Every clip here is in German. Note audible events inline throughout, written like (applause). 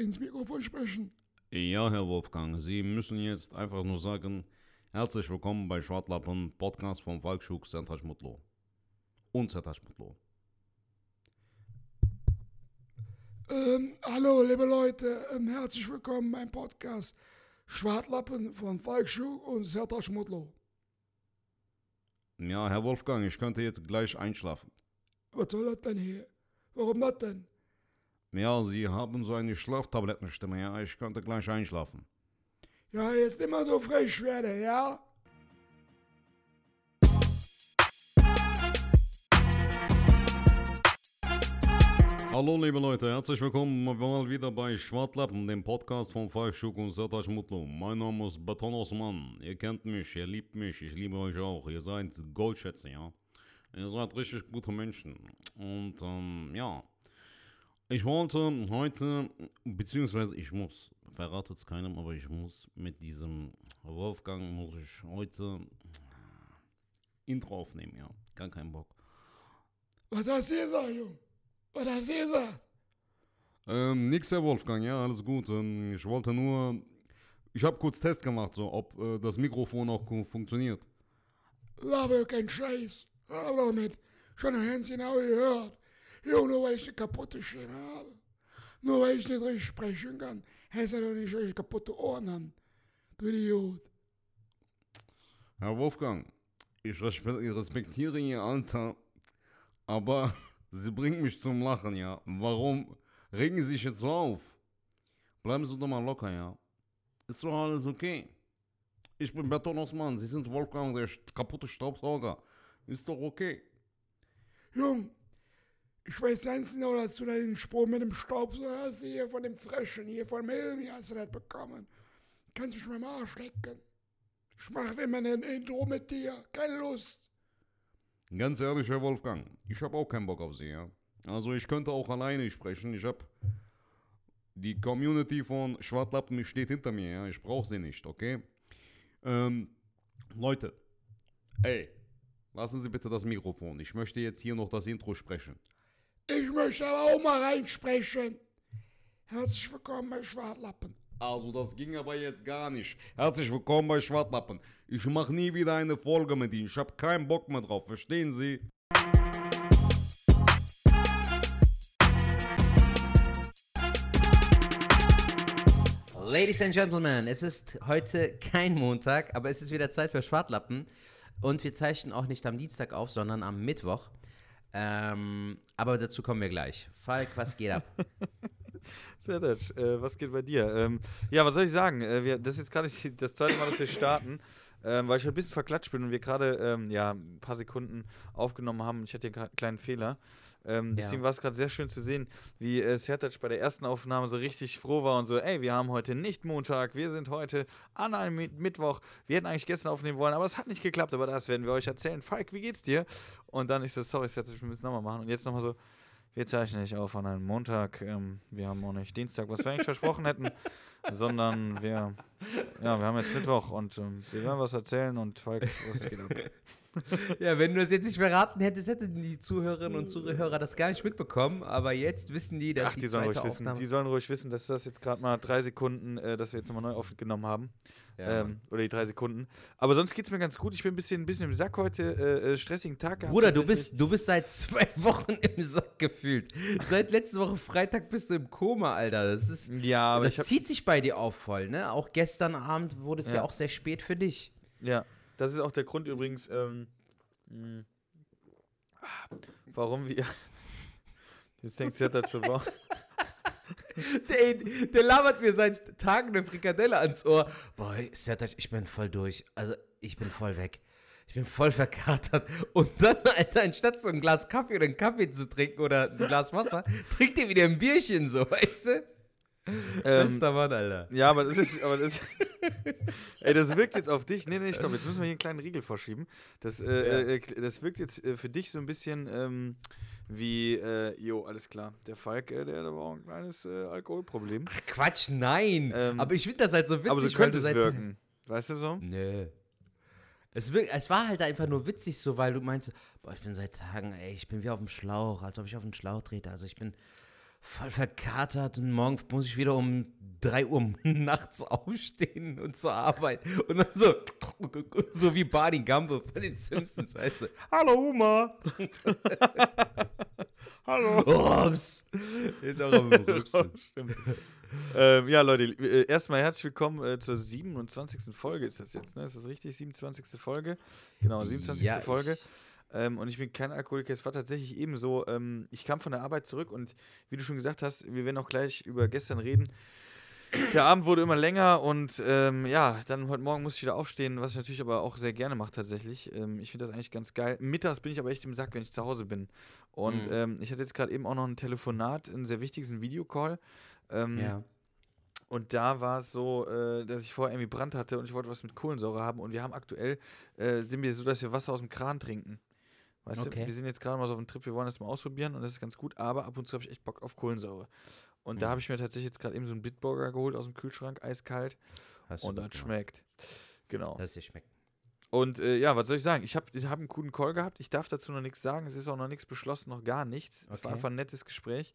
ins Mikrofon sprechen? Ja, Herr Wolfgang, Sie müssen jetzt einfach nur sagen, herzlich willkommen bei Schwartlappen, Podcast von Volksschuk, Sertac Mutlo. Und Sertac Mutlo. Ähm, hallo, liebe Leute, ähm, herzlich willkommen beim Podcast Schwartlappen von Falkschuh und Serta Schmutlo. Ja, Herr Wolfgang, ich könnte jetzt gleich einschlafen. Was soll das denn hier? Warum das denn? Ja, Sie haben so eine Schlaftablettenstimme, ja, ich könnte gleich einschlafen. Ja, jetzt immer so frisch werden, ja? Hallo liebe Leute, herzlich willkommen mal wieder bei Schwartlappen, dem Podcast von Falschuk und Sertac Mutlu. Mein Name ist Beton Osman, ihr kennt mich, ihr liebt mich, ich liebe euch auch, ihr seid Goldschätze, ja. Ihr seid richtig gute Menschen. Und ähm, ja, ich wollte heute, beziehungsweise ich muss, verrate es keinem, aber ich muss mit diesem Wolfgang, muss ich heute Intro aufnehmen, ja. Gar keinen Bock. Was hast du gesagt, Jung? Was hast du gesagt? Ähm, nix, Herr Wolfgang, ja, alles gut. Ähm, ich wollte nur, ich habe kurz Test gemacht, so, ob äh, das Mikrofon auch fu- funktioniert. Laber kein Scheiß. Doch nicht. Schon ein Hänschen habe ich gehört. Jo, nur weil ich eine kaputte Stimme habe. Nur weil ich nicht richtig sprechen kann. Heißt ja doch nicht, dass ich kaputte Ohren habe. Du Idiot. Herr Wolfgang, ich respe- ich respektiere Ihr Alter, aber (laughs) Sie bringen mich zum Lachen, ja. Warum regen Sie sich jetzt so auf? Bleiben Sie doch mal locker, ja. Ist doch alles okay. Ich bin Beton Osman, Sie sind Wolfgang, der kaputte Staubsauger. Ist doch okay. Jung, ich weiß ganz genau, dass du da den Spruch mit dem Staubsauger hast, hier von dem Frischen, hier von Milmi hast du das bekommen. Kannst mich mal am Arsch lecken. Ich mache immer ein Intro mit dir. Keine Lust. Ganz ehrlich, Herr Wolfgang, ich habe auch keinen Bock auf Sie, ja. Also ich könnte auch alleine sprechen. Ich habe die Community von Schwartlappen steht hinter mir, ja. Ich brauche sie nicht, okay? Ähm, Leute, ey, lassen Sie bitte das Mikrofon. Ich möchte jetzt hier noch das Intro sprechen. Ich möchte aber auch mal reinsprechen. Herzlich willkommen bei Schwartlappen. Also das ging aber jetzt gar nicht. Herzlich willkommen bei Schwartlappen. Ich mache nie wieder eine Folge mit Ihnen. Ich habe keinen Bock mehr drauf, verstehen Sie? Ladies and Gentlemen, es ist heute kein Montag, aber es ist wieder Zeit für Schwartlappen. Und wir zeichnen auch nicht am Dienstag auf, sondern am Mittwoch. Ähm, aber dazu kommen wir gleich. Falk, was geht ab? (laughs) Sertac, äh, was geht bei dir? Ähm, ja, was soll ich sagen? Äh, wir, das ist jetzt gerade das zweite Mal, dass wir starten, ähm, weil ich ein bisschen verklatscht bin und wir gerade ähm, ja, ein paar Sekunden aufgenommen haben. Ich hatte hier einen kleinen Fehler. Ähm, deswegen Ja. war es gerade sehr schön zu sehen, wie äh, Sertac bei der ersten Aufnahme so richtig froh war und so, ey, wir haben heute nicht Montag, wir sind heute an einem Mi- Mittwoch. Wir hätten eigentlich gestern aufnehmen wollen, aber es hat nicht geklappt, aber das werden wir euch erzählen. Falk, wie geht's dir? Und dann ich so, sorry, Sertac, wir müssen nochmal machen. Und jetzt nochmal so, wir zeichnen nicht auf an einem Montag. Ähm, wir haben auch nicht Dienstag, was wir eigentlich versprochen hätten, (laughs) sondern wir, ja, wir haben jetzt Mittwoch und ähm, wir werden was erzählen und Falk, was geht ab? (laughs) (laughs) ja, wenn du es jetzt nicht verraten hättest, hätten die Zuhörerinnen und Zuhörer das gar nicht mitbekommen. Aber jetzt wissen die, dass Ach, die, die sollen ruhig wissen, Aufnahme... die sollen ruhig wissen, dass das jetzt gerade mal drei Sekunden, äh, dass wir jetzt nochmal neu aufgenommen haben. Ja. Ähm, oder die drei Sekunden. Aber sonst geht es mir ganz gut. Ich bin ein bisschen, ein bisschen im Sack heute, äh, äh, stressigen Tag gehabt. Bruder, du bist, du bist seit zwei (laughs) Wochen im Sack gefühlt. Seit letzte Woche Freitag bist du im Koma, Alter. Das ist... Ja, aber das zieht sich bei dir auf voll, ne? Auch gestern Abend wurde es ja. Ja. auch sehr spät für dich. Ja, das ist auch der Grund übrigens, ähm, mh, ah, warum wir. (laughs) Jetzt denkst du, das so wow. Der, der labert mir seit Tagen eine Frikadelle ans Ohr. Boah, Sertac, ich bin voll durch. Also, ich bin voll weg. Ich bin voll verkatert. Und dann, Alter, anstatt so ein Glas Kaffee oder einen Kaffee zu trinken oder ein Glas Wasser, trinkt ihr wieder ein Bierchen so, weißt du? Ähm, Bester Mann, Alter. ja, aber das ist. Aber das, (laughs) ey, das wirkt jetzt auf dich. Nee, nee, stopp. Jetzt müssen wir hier einen kleinen Riegel vorschieben. Das, äh, äh, das wirkt jetzt äh, für dich so ein bisschen ähm, wie. Äh, jo, alles klar. Der Falk, äh, der hat aber auch ein kleines äh, Alkoholproblem. Ach, Quatsch, nein. Ähm, aber ich finde das halt so witzig. aber so könnte es wirken. Weißt du so? Nö. Es, wirk- es war halt einfach nur witzig so, weil du meinst, boah, ich bin seit Tagen, ey, ich bin wie auf dem Schlauch, als ob ich auf den Schlauch trete. Also ich bin voll verkatert und morgen muss ich wieder um 3 Uhr (laughs) nachts aufstehen und zur Arbeit. Und dann so, (laughs) so wie Barney Gumble von den Simpsons, weißt du. Hallo Oma. (laughs) Hallo. Ups. Ist auch am Rübsen. Stimmt. ähm, ja, Leute, äh, erstmal herzlich willkommen äh, zur 27. Folge ist das jetzt, ne? Ist das richtig? 27. Folge? Genau, 27. Ja, Folge. ich- Ähm, und ich bin kein Alkoholiker. Es war tatsächlich ebenso. Ähm, ich kam von der Arbeit zurück und wie du schon gesagt hast, wir werden auch gleich über gestern reden. Der Abend wurde immer länger und ähm, ja, dann heute Morgen musste ich wieder aufstehen, was ich natürlich aber auch sehr gerne mache tatsächlich. Ähm, ich finde das eigentlich ganz geil. Mittags bin ich aber echt im Sack, wenn ich zu Hause bin. Und Mhm. ähm, ich hatte jetzt gerade eben auch noch ein Telefonat, ein sehr wichtiges, ein Videocall. Ähm, Ja. und da war es so, äh, dass ich vorher irgendwie Brand hatte und ich wollte was mit Kohlensäure haben. Und wir haben aktuell, äh, sind wir so, dass wir Wasser aus dem Kran trinken. Weißt Okay. du, wir sind jetzt gerade mal so auf dem Trip, wir wollen das mal ausprobieren und das ist ganz gut, aber ab und zu habe ich echt Bock auf Kohlensäure. Und da Mhm. habe ich mir tatsächlich jetzt gerade eben so einen Bitburger geholt aus dem Kühlschrank, eiskalt. Hast und das gemacht. schmeckt. Genau. Lass dir schmecken. Und äh, ja, was soll ich sagen? Ich habe ich hab einen guten Call gehabt. Ich darf dazu noch nichts sagen. Es ist auch noch nichts beschlossen, noch gar nichts. Es war Okay. einfach ein nettes Gespräch.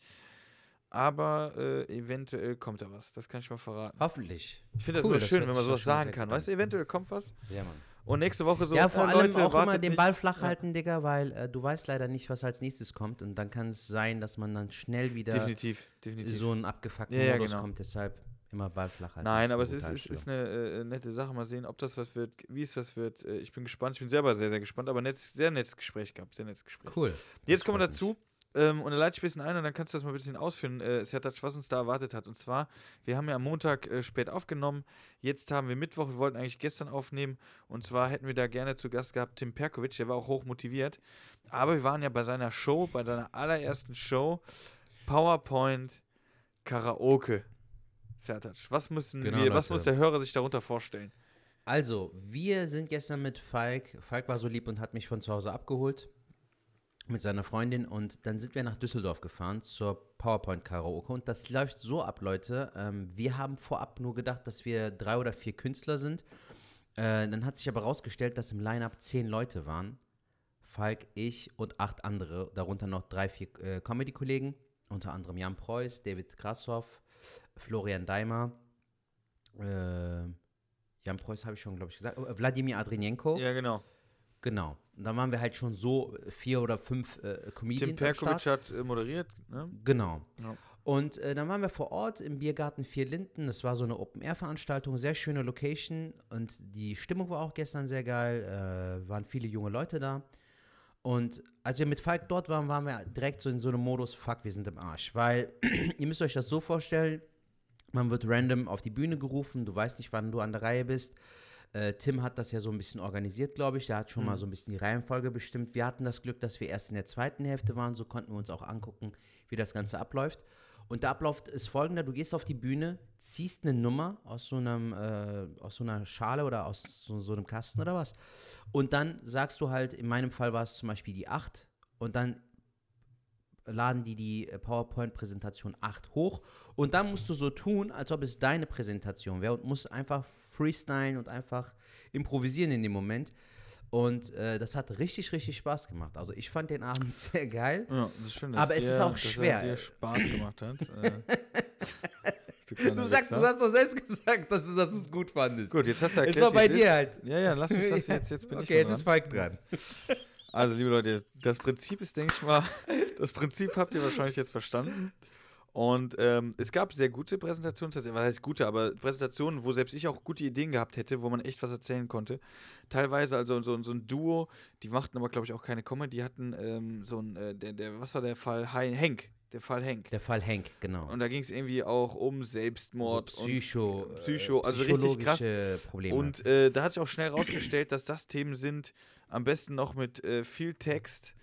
Aber äh, eventuell kommt da was. Das kann ich mal verraten. Hoffentlich. Ich finde das Cool, immer das schön, wenn man sowas sagen kann. Weißt du, eventuell kommt was. Ja, Mann. Und nächste Woche so. ja, vor äh, allem Leute, auch immer den. Ball flach Ja. halten, Digga, weil äh, du weißt leider nicht, was als nächstes kommt. Und dann kann es sein, dass man dann schnell wieder Definitiv, definitiv. so einen abgefuckten Ja, ja, Modus genau. kommt. Deshalb immer Ball flach halten. Nein, aber es ist, ist, ist eine äh, nette Sache. Mal sehen, ob das was wird, wie es was wird. Äh, ich bin gespannt. Ich bin selber sehr, sehr gespannt. Aber nett, sehr nettes Gespräch gehabt. Sehr nettes Gespräch. Cool. Jetzt kommen wir dazu. Ähm, und dann leite ich ein bisschen ein und dann kannst du das mal ein bisschen ausführen, äh, Sertac, was uns da erwartet hat. Und zwar, wir haben ja am Montag äh, spät aufgenommen. Jetzt haben wir Mittwoch. Wir wollten eigentlich gestern aufnehmen. Und zwar hätten wir da gerne zu Gast gehabt Tim Perkovic. Der war auch hoch motiviert. Aber wir waren ja bei seiner Show, bei seiner allerersten Show, PowerPoint Karaoke. Sertac, was müssen Genau, wir, was muss der Hörer sich darunter vorstellen? Also, wir sind gestern mit Falk. Falk war so lieb und hat mich von zu Hause abgeholt mit seiner Freundin und dann sind wir nach Düsseldorf gefahren zur PowerPoint Karaoke und das läuft so ab, Leute. Ähm, wir haben vorab nur gedacht, dass wir drei oder vier Künstler sind. Äh, dann hat sich aber rausgestellt, dass im Line-Up zehn Leute waren. Falk, ich und acht andere, darunter noch drei, vier äh, Comedy-Kollegen, unter anderem Jan Preuß, David Krassoff, Florian Daimer, äh, Jan Preuß habe ich schon, glaube ich, gesagt. Oh, Wladimir Adrinenko. Ja, genau. Genau. Und dann waren wir halt schon so äh, vier oder fünf äh, Tim Comedians am Perkovic hat äh, moderiert. Ne? Genau. Ja. Und äh, dann waren wir vor Ort im Biergarten Vier Linden. Das war so eine Open-Air-Veranstaltung, sehr schöne Location. Und die Stimmung war auch gestern sehr geil. Äh, waren viele junge Leute da. Und als wir mit Falk dort waren, waren wir direkt so in so einem Modus, fuck, wir sind im Arsch. Weil (clears throat) ihr müsst euch das so vorstellen, man wird random auf die Bühne gerufen, du weißt nicht, wann du an der Reihe bist. Äh, Tim hat das ja so ein bisschen organisiert, glaube ich. Der hat schon mal so ein bisschen die Reihenfolge bestimmt. Wir hatten das Glück, dass wir erst in der zweiten Hälfte waren. So konnten wir uns auch angucken, wie das Ganze abläuft. Und der Ablauf ist folgender: Du gehst auf die Bühne, ziehst eine Nummer aus so, einem, äh, aus so einer Schale oder aus so, so einem Kasten oder was. Und dann sagst du halt, in meinem Fall war es zum Beispiel die 8. Und dann laden die die äh, PowerPoint-Präsentation 8 hoch und dann musst du so tun, als ob es deine Präsentation wäre und musst einfach freestylen und einfach improvisieren in dem Moment. Und äh, das hat richtig, richtig Spaß gemacht. Also ich fand den Abend (laughs) sehr geil. Ja, das ist schön, Aber es ist auch dass schwer. Er dir Spaß gemacht hat. äh, (laughs) du Du sagst, du hast doch selbst gesagt, dass du dass du es gut fandest. Gut, jetzt hast du erklärt, es war bei dir ist. halt. Ja, ja, lass mich das (laughs) jetzt, jetzt bin ich okay, mal jetzt dran. ist Falk dran. Also, liebe Leute, das Prinzip ist, denke ich mal, das Prinzip habt ihr wahrscheinlich jetzt verstanden. Und ähm, es gab sehr gute Präsentationen, was heißt gute, aber Präsentationen, wo selbst ich auch gute Ideen gehabt hätte, wo man echt was erzählen konnte. Teilweise also so, so ein Duo, die machten aber, glaube ich, auch keine Comedy, die hatten ähm, so ein, äh, der, der, was war der Fall? Hein- Henk, der Fall Henk. Der Fall Henk, genau. Und da ging es irgendwie auch um Selbstmord so Psycho, und Psycho, äh, also richtig krass. Probleme. Und äh, da hat sich auch schnell rausgestellt, dass das Themen sind, am besten noch mit äh, viel Text,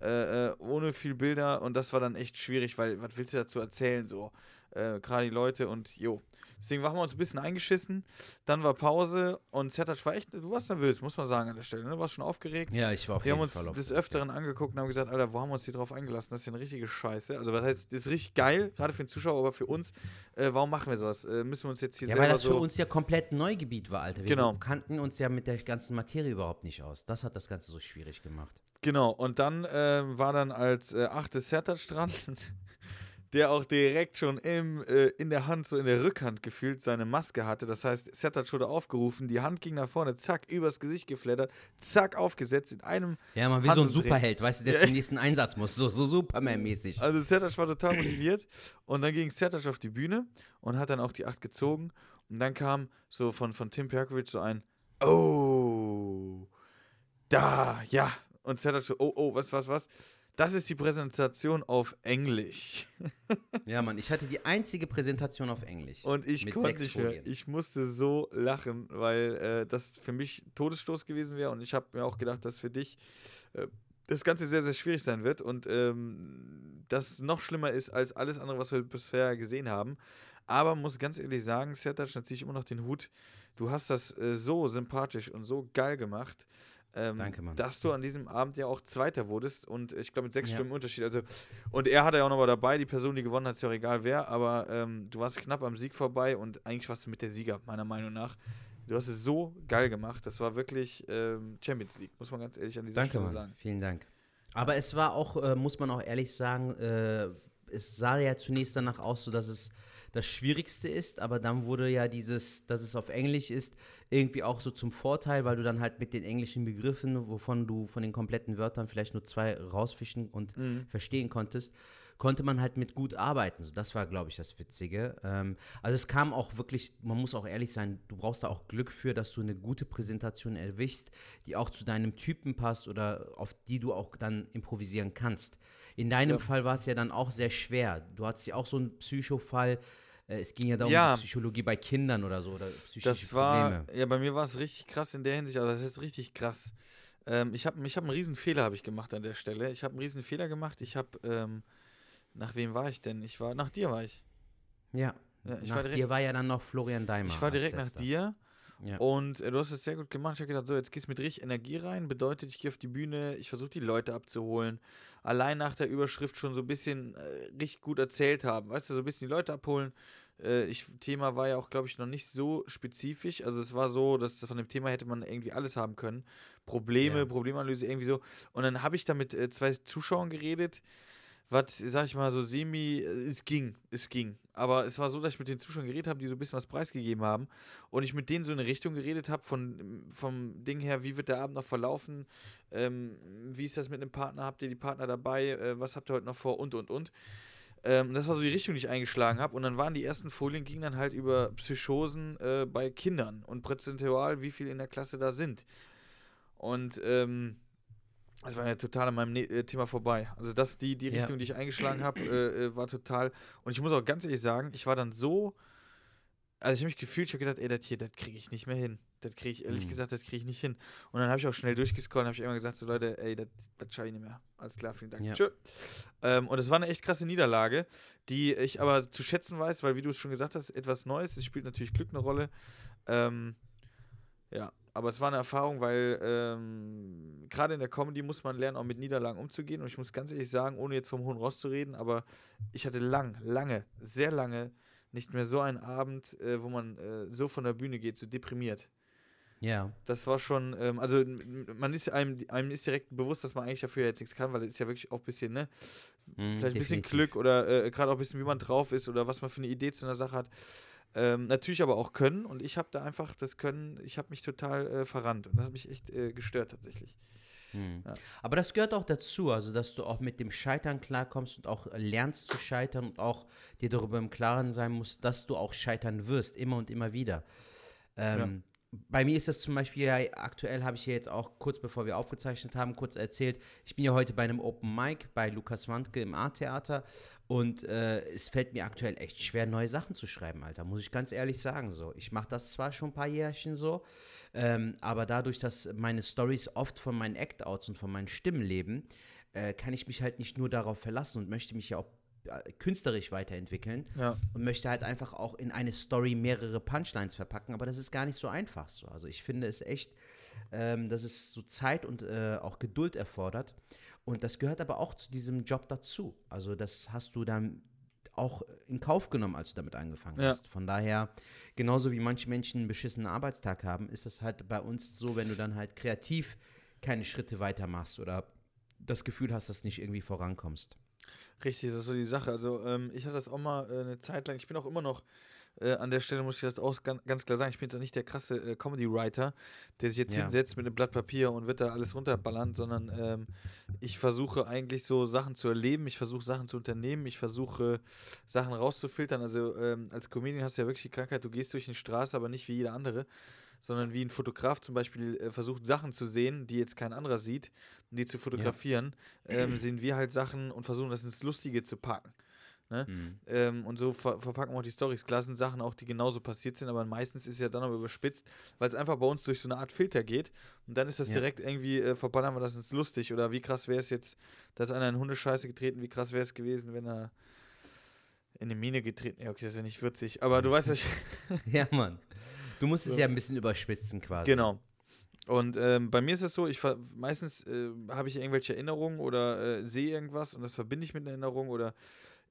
äh, äh, ohne viel Bilder. Und das war dann echt schwierig, weil was willst du dazu erzählen? So, äh, gerade die Leute und jo. Deswegen haben wir uns ein bisschen eingeschissen. Dann war Pause und Sertac war echt, du warst nervös, muss man sagen an der Stelle. Ne? Du warst schon aufgeregt. ja, ich war auf Wir haben jeden uns Fall des Öfteren angeguckt und haben gesagt, Alter, wo haben wir uns hier drauf eingelassen? Das ist ja eine richtige Scheiße. Also, was heißt, das ist richtig geil, gerade für den Zuschauer, aber für uns, äh, warum machen wir sowas? Äh, müssen wir uns jetzt hier Ja, selber weil das so. für uns ja komplett Neugebiet war, Alter. Wir Genau. kannten uns ja mit der ganzen Materie überhaupt nicht aus. Das hat das Ganze so schwierig gemacht. Genau, und dann ähm, war dann als äh, achtes Sertac dran. (laughs) der auch direkt schon im, äh, in der Hand, so in der Rückhand gefühlt, seine Maske hatte. Das heißt, Sertac wurde aufgerufen, die Hand ging nach vorne, zack, übers Gesicht geflattert, zack, aufgesetzt in einem. Ja, man wie so ein. Superheld, weißt du, der Ja. zum nächsten Einsatz muss. So, so Superman-mäßig. (laughs) Also Sertac war total motiviert und dann ging Sertac auf die Bühne und hat dann auch die acht gezogen und dann kam so von, von Tim Perkovic so ein Oh, da, ja. Und Sertac so, oh, oh, was, was, was? Das ist die Präsentation auf Englisch. (laughs) Ja, Mann, ich hatte die einzige Präsentation auf Englisch. Und ich konnte nicht mehr. Ich musste so lachen, weil äh, das für mich Todesstoß gewesen wäre. Und ich habe mir auch gedacht, dass für dich äh, das Ganze sehr, sehr schwierig sein wird. Und ähm, das noch schlimmer ist als alles andere, was wir bisher gesehen haben. Aber muss ganz ehrlich sagen, Sertac, da ziehe ich immer noch den Hut. Du hast das äh, so sympathisch und so geil gemacht. Ähm, Danke, Mann. Dass du an diesem Abend ja auch Zweiter wurdest und ich glaube mit sechs Ja. Stimmen Unterschied. Also, und er hatte ja auch noch mal dabei, die Person, die gewonnen hat, ist ja auch egal wer, aber ähm, du warst knapp am Sieg vorbei und eigentlich warst du mit der Sieger, meiner Meinung nach. Du hast es so geil gemacht. Das war wirklich ähm, Champions League, muss man ganz ehrlich an dieser Danke, Stelle Mann. sagen. Vielen Dank. Aber es war auch, äh, muss man auch ehrlich sagen, äh, es sah ja zunächst danach aus, so dass es das Schwierigste ist, aber dann wurde ja dieses, dass es auf Englisch ist, irgendwie auch so zum Vorteil, weil du dann halt mit den englischen Begriffen, wovon du von den kompletten Wörtern vielleicht nur zwei rausfischen und verstehen konntest, konnte man halt mit gut arbeiten. So, das war, glaube ich, das Witzige. Ähm, also es kam auch wirklich, man muss auch ehrlich sein, du brauchst da auch Glück für, dass du eine gute Präsentation erwischst, die auch zu deinem Typen passt oder auf die du auch dann improvisieren kannst. In deinem Ja. Fall war es ja dann auch sehr schwer. Du hattest ja auch so einen Psychofall. Äh, Es ging ja darum, Ja. Psychologie bei Kindern oder so oder psychische Das war, Probleme. ja, bei mir war es richtig krass in der Hinsicht, also das ist richtig krass. Ähm, ich habe ich hab einen riesen Fehler habe ich gemacht an der Stelle. Ich habe einen riesen Fehler gemacht. Ich habe, ähm, nach wem war ich denn? Ich war, nach dir war ich. Ja. Ja, ich nach war direkt- dir war ja dann noch Florian Daimer. Ich war direkt nach dir Ja. und äh, du hast es sehr gut gemacht. Ich habe gedacht, so, jetzt gehst du mit richtig Energie rein. Bedeutet, ich gehe auf die Bühne, ich versuche die Leute abzuholen. Allein nach der Überschrift schon so ein bisschen äh, richtig gut erzählt haben. Weißt du, so ein bisschen die Leute abholen. Äh, ich, Thema war ja auch, glaube ich, noch nicht so spezifisch. Also es war so, dass von dem Thema hätte man irgendwie alles haben können. Probleme, Ja. Problemanalyse, irgendwie so. Und dann habe ich da mit äh, zwei Zuschauern geredet was, sag ich mal, so semi, äh, es ging, es ging. Aber es war so, dass ich mit den Zuschauern geredet habe, die so ein bisschen was preisgegeben haben. Und ich mit denen so in eine Richtung geredet habe, von, vom Ding her, wie wird der Abend noch verlaufen, ähm, wie ist das mit einem Partner, habt ihr die Partner dabei, äh, was habt ihr heute noch vor und, und, und. Ähm, das war so die Richtung, die ich eingeschlagen habe. Und dann waren die ersten Folien, gingen dann halt über Psychosen äh, bei Kindern und prozentual, wie viel in der Klasse da sind. Und ähm, das war ja total an meinem ne äh, Thema vorbei. Also das, die, die Ja. Richtung, die ich eingeschlagen habe, äh, äh, war total. Und ich muss auch ganz ehrlich sagen, ich war dann so. Also ich habe mich gefühlt, ich habe gedacht, ey, das hier, das kriege ich nicht mehr hin. Das kriege ich, ehrlich Mhm. gesagt, das kriege ich nicht hin. Und dann habe ich auch schnell durchgescrollt und habe ich immer gesagt, so Leute, ey, das das schaffe ich nicht mehr. Alles klar, vielen Dank. Ja. Tschö. Ähm, und es war eine echt krasse Niederlage, die ich aber zu schätzen weiß, weil wie du es schon gesagt hast, etwas Neues, es spielt natürlich Glück eine Rolle. Ähm, ja, aber es war eine Erfahrung, weil ähm, gerade in der Comedy muss man lernen, auch mit Niederlagen umzugehen. Und ich muss ganz ehrlich sagen, ohne jetzt vom hohen Ross zu reden, aber ich hatte lang, lange, sehr lange nicht mehr so einen Abend, äh, wo man äh, so von der Bühne geht, so deprimiert. Ja. Das war schon, ähm, also man ist einem, einem ist direkt bewusst, dass man eigentlich dafür jetzt nichts kann, weil es ist ja wirklich auch ein bisschen, ne, Mhm, vielleicht ein bisschen. Glück oder äh, gerade auch ein bisschen, wie man drauf ist oder was man für eine Idee zu einer Sache hat. Ähm, natürlich aber auch Können und ich habe da einfach das Können, ich habe mich total äh, verrannt und das hat mich echt äh, gestört tatsächlich. Mhm. Ja. Aber das gehört auch dazu, also dass du auch mit dem Scheitern klarkommst und auch lernst zu scheitern und auch dir darüber im Klaren sein musst, dass du auch scheitern wirst, immer und immer wieder. Ähm, Bei mir ist das zum Beispiel ja, aktuell habe ich ja jetzt auch kurz bevor wir aufgezeichnet haben, kurz erzählt, ich bin ja heute bei einem Open Mic bei Lukas Wandke im A-Theater und äh, es fällt mir aktuell echt schwer, neue Sachen zu schreiben, Alter, muss ich ganz ehrlich sagen so. Ich mache das zwar schon ein paar Jährchen so, ähm, aber dadurch, dass meine Stories oft von meinen Act-Outs und von meinen Stimmen leben, äh, kann ich mich halt nicht nur darauf verlassen und möchte mich ja auch äh, künstlerisch weiterentwickeln Ja. und möchte halt einfach auch in eine Story mehrere Punchlines verpacken, aber das ist gar nicht so einfach so. Also ich finde es echt, ähm, dass es so Zeit und äh, auch Geduld erfordert und das gehört aber auch zu diesem Job dazu. Also das hast du dann auch in Kauf genommen, als du damit angefangen Ja. hast. Von daher, genauso wie manche Menschen einen beschissenen Arbeitstag haben, ist das halt bei uns so, wenn du dann halt kreativ keine Schritte weitermachst oder das Gefühl hast, dass du nicht irgendwie vorankommst. Richtig, das ist so die Sache. Also ähm, ich hatte das auch mal äh, eine Zeit lang, ich bin auch immer noch äh, an der Stelle, muss ich das auch ganz, ganz klar sagen, ich bin jetzt auch nicht der krasse äh, Comedy-Writer, der sich jetzt Ja. hinsetzt mit einem Blatt Papier und wird da alles runterballern, sondern ähm, ich versuche eigentlich so Sachen zu erleben, ich versuche Sachen zu unternehmen, ich versuche Sachen rauszufiltern. Also ähm, als Comedian hast du ja wirklich die Krankheit, du gehst durch die Straße, aber nicht wie jeder andere, sondern wie ein Fotograf zum Beispiel äh, versucht, Sachen zu sehen, die jetzt kein anderer sieht, und die zu fotografieren, (clears throat) ähm, sehen wir halt Sachen und versuchen das ins Lustige zu packen. Ne? Mhm. Ähm, und so ver verpacken wir auch die Storys. Klar sind Sachen auch, die genauso passiert sind, aber meistens ist es ja dann aber überspitzt, weil es einfach bei uns durch so eine Art Filter geht. Und dann ist das Ja. direkt irgendwie, äh, verballern wir das ins lustig. Oder wie krass wäre es jetzt, da ist einer in Hundescheiße getreten, wie krass wäre es gewesen, wenn er in eine Mine getreten Ja, okay, das ist ja nicht witzig. Aber du weißt, ich. (laughs) (laughs) Ja, Mann. Du musst es ja ein bisschen überspitzen quasi. Genau. Und ähm, bei mir ist es so, ich meistens äh, habe ich irgendwelche Erinnerungen oder äh, sehe irgendwas und das verbinde ich mit einer Erinnerung oder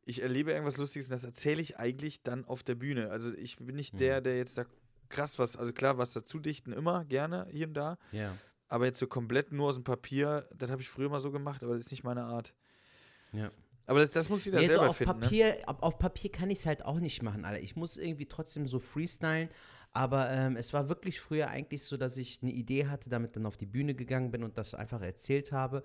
ich erlebe irgendwas Lustiges und das erzähle ich eigentlich dann auf der Bühne. Also ich bin nicht der, der jetzt da krass was, also klar, was dazu dichten, immer gerne hier und da, Ja. aber jetzt so komplett nur aus dem Papier, das habe ich früher mal so gemacht, aber das ist nicht meine Art. Ja. Aber das, das muss jeder Nee, so selber auf finden. Ne? Papier, auf, auf Papier kann ich es halt auch nicht machen, Alter. Ich muss irgendwie trotzdem so freestylen. Aber ähm, es war wirklich früher eigentlich so, dass ich eine Idee hatte, damit dann auf die Bühne gegangen bin und das einfach erzählt habe.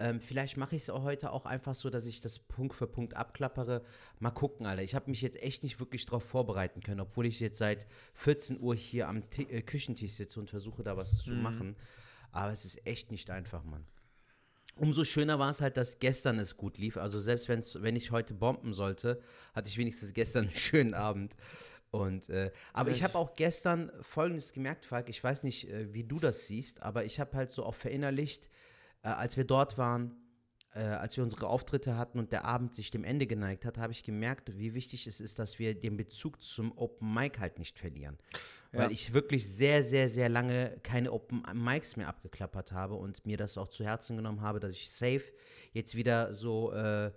Ähm, vielleicht mache ich es auch heute auch einfach so, dass ich das Punkt für Punkt abklappere. Mal gucken, Alter. Ich habe mich jetzt echt nicht wirklich darauf vorbereiten können, obwohl ich jetzt seit 14 Uhr hier am Ti äh, Küchentisch sitze und versuche da was Mhm. zu machen. Aber es ist echt nicht einfach, Mann. Umso schöner war es halt, dass gestern es gut lief. Also selbst wenn's, wenn ich heute bomben sollte, hatte ich wenigstens gestern einen schönen Abend. Und, äh, aber ich habe auch gestern Folgendes gemerkt, Falk. Ich weiß nicht, äh, wie du das siehst, aber ich habe halt so auch verinnerlicht, äh, als wir dort waren, äh, als wir unsere Auftritte hatten und der Abend sich dem Ende geneigt hat, habe ich gemerkt, wie wichtig es ist, dass wir den Bezug zum Open Mic halt nicht verlieren. Ja. Weil ich wirklich sehr, sehr, sehr lange keine Open Mics mehr abgeklappert habe und mir das auch zu Herzen genommen habe, dass ich safe jetzt wieder so äh,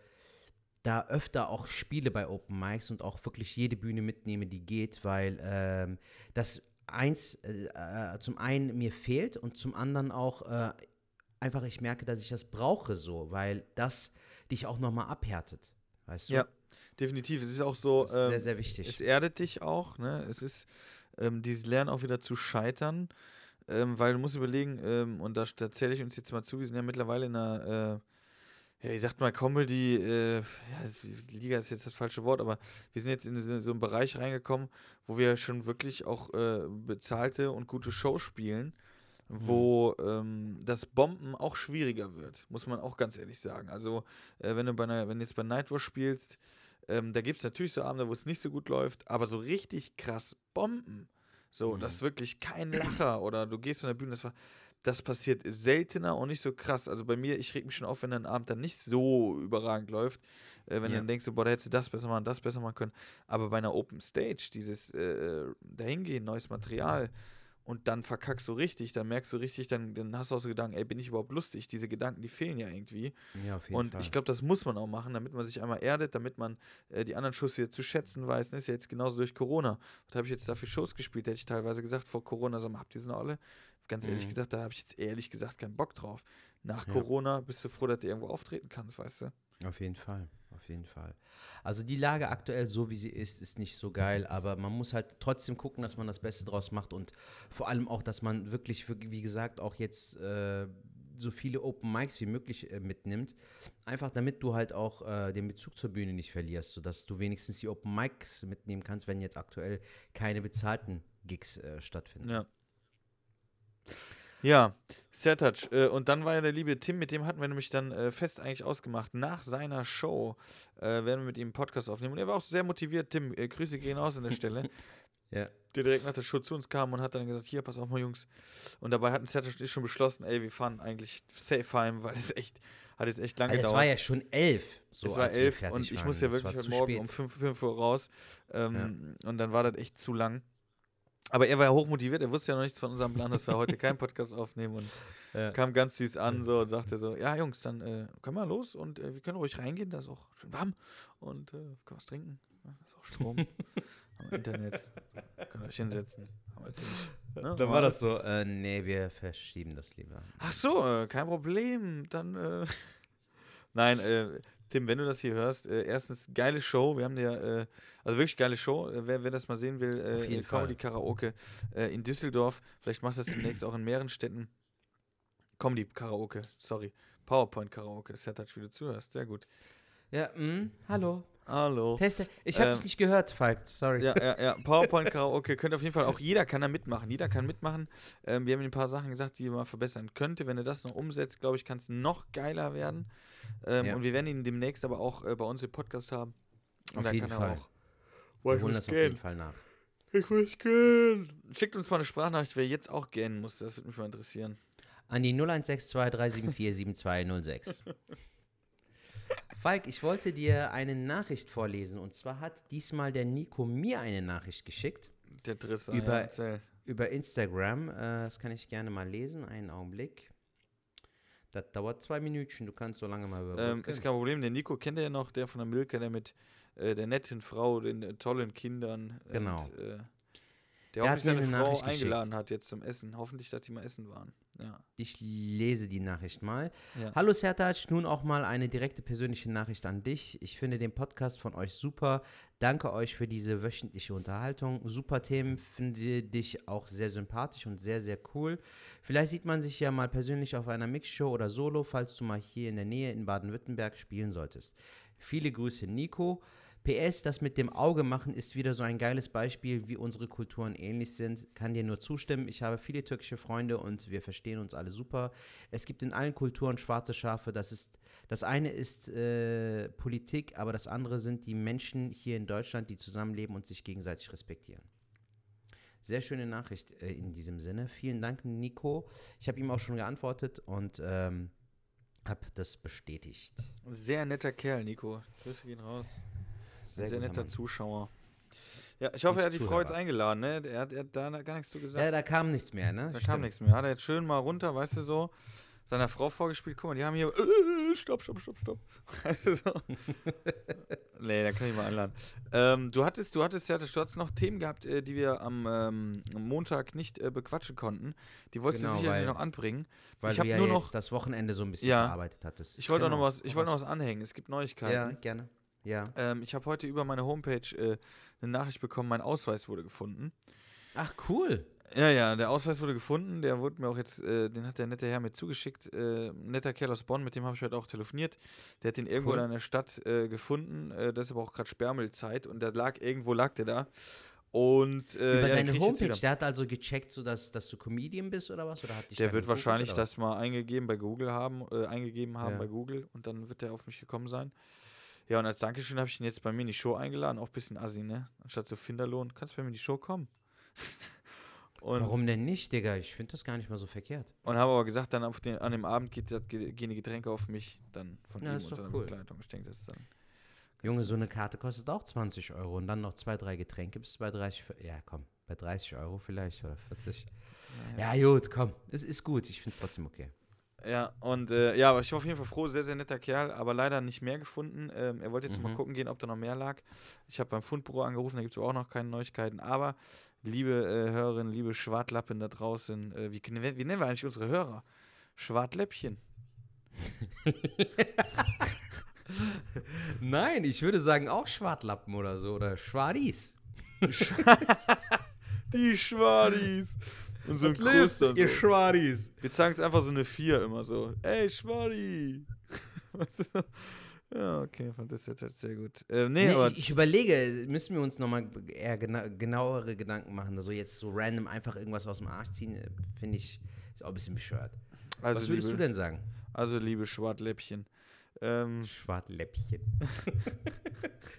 da öfter auch spiele bei Open Mics und auch wirklich jede Bühne mitnehme, die geht, weil ähm, das eins äh, äh, zum einen mir fehlt und zum anderen auch äh, einfach ich merke, dass ich das brauche so, weil das dich auch nochmal abhärtet. Weißt du? Ja, definitiv. Es ist auch so. Ist sehr, ähm, sehr wichtig. Es erdet dich auch, ne? Es ist, ähm, dieses Lernen auch wieder zu scheitern, ähm, weil du musst überlegen, ähm, und da, da zähle ich uns jetzt mal zu, wir sind ja mittlerweile in einer, äh, ja, ich sag mal Comedy, äh, ja, Liga ist jetzt das falsche Wort, aber wir sind jetzt in so, so einen Bereich reingekommen, wo wir schon wirklich auch äh, bezahlte und gute Shows spielen, wo ähm, das Bomben auch schwieriger wird, muss man auch ganz ehrlich sagen. Also, äh, wenn du bei einer, wenn du jetzt bei Nightwatch spielst, ähm, da gibt es natürlich so Abende, wo es nicht so gut läuft, aber so richtig krass Bomben. So, das ist wirklich kein Lacher oder du gehst von der Bühne, das, war, das passiert seltener und nicht so krass. Also bei mir, ich reg mich schon auf, wenn ein Abend dann nicht so überragend läuft, äh, wenn du Ja. dann denkst, du, boah, da hättest du das besser machen, das besser machen können. Aber bei einer Open Stage, dieses äh, Dahingehen, neues Material und dann verkackst du richtig, dann merkst du richtig, dann, dann hast du auch so Gedanken, ey, bin ich überhaupt lustig? Diese Gedanken, die fehlen ja irgendwie. ja, auf jeden Und Fall. ich glaube, das muss man auch machen, damit man sich einmal erdet, damit man äh, die anderen Shows wieder zu schätzen weiß. Das ist ja jetzt genauso durch Corona. Was habe ich jetzt dafür Shows gespielt? Hätte ich teilweise gesagt, vor Corona, sag mal, habt ihr sie noch alle? Ganz ehrlich Mhm. gesagt, da habe ich jetzt ehrlich gesagt keinen Bock drauf. Nach Ja. Corona bist du froh, dass du irgendwo auftreten kannst, weißt du? Auf jeden Fall, auf jeden Fall. Also die Lage aktuell, so wie sie ist, ist nicht so geil, aber man muss halt trotzdem gucken, dass man das Beste draus macht und vor allem auch, dass man wirklich, wie gesagt, auch jetzt äh, so viele Open Mics wie möglich äh, mitnimmt. Einfach damit du halt auch äh, den Bezug zur Bühne nicht verlierst, sodass du wenigstens die Open Mics mitnehmen kannst, wenn jetzt aktuell keine bezahlten Gigs äh, stattfinden. Ja. Ja, Sertac. Äh, und dann war ja der liebe Tim, mit dem hatten wir nämlich dann äh, fest eigentlich ausgemacht. Nach seiner Show äh, werden wir mit ihm einen Podcast aufnehmen. Und er war auch sehr motiviert. Tim, äh, Grüße gehen aus an der Stelle. (laughs) Ja. der direkt nach der Show zu uns kam und hat dann gesagt, hier, pass auf mal, Jungs. Und dabei hatten Sertac und ich schon beschlossen, ey, wir fahren eigentlich safe heim, weil es echt, hat jetzt echt lange Also es gedauert. war ja schon elf. So, es war als wir elf fertig und ich waren. muss ja Es wirklich heute Morgen spät. um 5, 5 Uhr raus. Ähm, Und dann war das echt zu lang. Aber er war ja hochmotiviert, er wusste ja noch nichts von unserem Plan, dass wir heute keinen Podcast aufnehmen und (laughs) Ja. kam ganz süß an so und sagte so, ja Jungs, dann äh, können wir los und äh, wir können ruhig reingehen, da ist auch schön warm und äh, können was trinken, ja, ist auch Strom, (laughs) haben wir Internet, können euch hinsetzen. Wir ne? Dann war das so, äh, nee, wir verschieben das lieber. Ach so, äh, kein Problem. Dann, äh, (laughs) nein, äh, Tim, wenn du das hier hörst, äh, erstens geile Show. Wir haben ja, äh, also wirklich geile Show. Äh, wer, wer das mal sehen will, äh, Comedy. Karaoke äh, in Düsseldorf. Vielleicht machst du das demnächst auch in mehreren Städten. Comedy Karaoke, sorry. PowerPoint Karaoke. Sertac, wie du zuhörst. Sehr gut. Ja, mm, hallo. Hallo. Teste. Ich habe Ähm, dich nicht gehört, Falk. Sorry. Ja, ja, ja. PowerPoint (laughs) Karaoke könnt auf jeden Fall, auch jeder kann da mitmachen. Jeder kann mitmachen. Ähm, wir haben ein paar Sachen gesagt, die man verbessern könnte. Wenn er das noch umsetzt, glaube ich, kann es noch geiler werden. Ähm, Ja. Und wir werden ihn demnächst aber auch äh, bei uns im Podcast haben. Und Auf da jeden kann Fall. er auch. Wir ich holen das auf jeden gehen. Fall nach. Ich muss gehen. Schickt uns mal eine Sprachnachricht, wer jetzt auch gähnen muss. Das würde mich mal interessieren. An die 016237477206. (laughs) Falk, ich wollte dir eine Nachricht vorlesen. Und zwar hat diesmal der Nico mir eine Nachricht geschickt Der Drisser. Über- ja, erzähl. über Instagram. Äh, das kann ich gerne mal lesen. Einen Augenblick. Das dauert zwei Minütchen. Du kannst so lange mal überbrücken. Ähm, ist kein Problem. Der Nico kennt ihr ja noch, der von der Milka, der mit äh, der netten Frau, den äh, tollen Kindern. Genau. Und, äh, Der der hat hoffentlich seine eine Frau eingeladen hat jetzt zum Essen. Hoffentlich, dass die mal essen waren. Ja. Ich lese die Nachricht mal. Ja. Hallo Sertac, nun auch mal eine direkte persönliche Nachricht an dich. Ich finde den Podcast von euch super. Danke euch für diese wöchentliche Unterhaltung. Super Themen, finde dich auch sehr sympathisch und sehr, sehr cool. Vielleicht sieht man sich ja mal persönlich auf einer Mixshow oder Solo, falls du mal hier in der Nähe in Baden-Württemberg spielen solltest. Viele Grüße, Nico. PS, das mit dem Auge machen ist wieder so ein geiles Beispiel, wie unsere Kulturen ähnlich sind. Kann dir nur zustimmen. Ich habe viele türkische Freunde und wir verstehen uns alle super. Es gibt in allen Kulturen schwarze Schafe. Das, ist, das eine ist äh, Politik, aber das andere sind die Menschen hier in Deutschland, die zusammenleben und sich gegenseitig respektieren. Sehr schöne Nachricht äh, in diesem Sinne. Vielen Dank, Nico. Ich habe ihm auch schon geantwortet und ähm, habe das bestätigt. Sehr netter Kerl, Nico. Grüße gehen raus. Sehr, Sehr, netter Mann. Zuschauer. Ja, ich hoffe, Und er hat die Frau Zuhörer. jetzt eingeladen, ne? Er hat, er hat da gar nichts zu gesagt. Ja, da kam nichts mehr, ne? da kam Stimmt. nichts mehr. Hat er jetzt schön mal runter, weißt du so, seiner Frau vorgespielt. Guck mal, die haben hier. Äh, stopp, stopp, stopp, stopp. (laughs) Weißt du so? (laughs) nee, da kann ich mal einladen. Ähm, du hattest, du hattest, ja, hattest noch Themen gehabt, äh, die wir am, ähm, Montag nicht äh, bequatschen konnten. Die wolltest Genau, du sicherlich weil- noch anbringen. Weil ich du habe ja nur jetzt noch. das Wochenende so ein bisschen Ja. verarbeitet hattest. Ich wollte auch Genau, noch was, ich wollte noch was anhängen. Es gibt Neuigkeiten. Ja, gerne. Ja. Ähm, ich habe heute über meine Homepage äh, eine Nachricht bekommen, mein Ausweis wurde gefunden. Ach, cool. Ja, ja, der Ausweis wurde gefunden. Der wurde mir auch jetzt, äh, den hat der nette Herr mir zugeschickt. Äh, netter Kerl aus Bonn, mit dem habe ich heute auch telefoniert. Der hat den irgendwo Cool. in einer Stadt äh, gefunden. Äh, das ist aber auch gerade Sperrmüllzeit und der lag, irgendwo lag der da. Und äh, Über ja, deine Homepage, der hat also gecheckt, so dass, dass du Comedian bist oder was? Oder hat dich Der wird wahrscheinlich oder das mal eingegeben bei Google haben, äh, eingegeben haben Ja. bei Google und dann wird der auf mich gekommen sein. Ja, und als Dankeschön habe ich ihn jetzt bei mir in die Show eingeladen, auch ein bisschen assi, ne? Anstatt so Finderlohn, kannst du bei mir in die Show kommen. (laughs) und, Warum denn nicht, Digga? Ich finde das gar nicht mal so verkehrt. Und habe aber gesagt, dann auf den, an dem Abend geht, gehen die Getränke auf mich, dann von Ja, ihm ist und seiner cool. Begleitung. Ich denke, das ist dann. Junge, so eine Karte kostet auch 20 Euro und dann noch zwei, drei Getränke bis bei 30. für- Ja, komm, bei 30 Euro vielleicht oder 40. Ja, gut, komm. Es ist gut. Ich finde es trotzdem okay. Ja, und äh, ja, aber ich war auf jeden Fall froh, sehr, sehr netter Kerl, aber leider nicht mehr gefunden. Ähm, er wollte jetzt mal Mhm. gucken gehen, ob da noch mehr lag. Ich habe beim Fundbüro angerufen, da gibt es auch noch keine Neuigkeiten. Aber, liebe äh, Hörerinnen, liebe Schwartlappen da draußen, äh, wie, wie nennen wir eigentlich unsere Hörer? Schwartläppchen. (laughs) Nein, ich würde sagen auch Schwartlappen oder so oder Schwadis. (laughs) Die Schwadis. Und so ein lebt, dann ihr so. Schwadis. Wir zeigen es einfach so eine 4 immer so. Ey, Schwadi. (laughs) Weißt du so? Ja, okay, fand das jetzt sehr gut. Äh, nee, Nee, aber ich, ich überlege, müssen wir uns nochmal eher gena genauere Gedanken machen. Also jetzt so random einfach irgendwas aus dem Arsch ziehen, äh, finde ich, ist auch ein bisschen bescheuert. also, Was würdest liebe, du denn sagen? Also, liebe Schwartläppchen. Ähm, Schwartläppchen.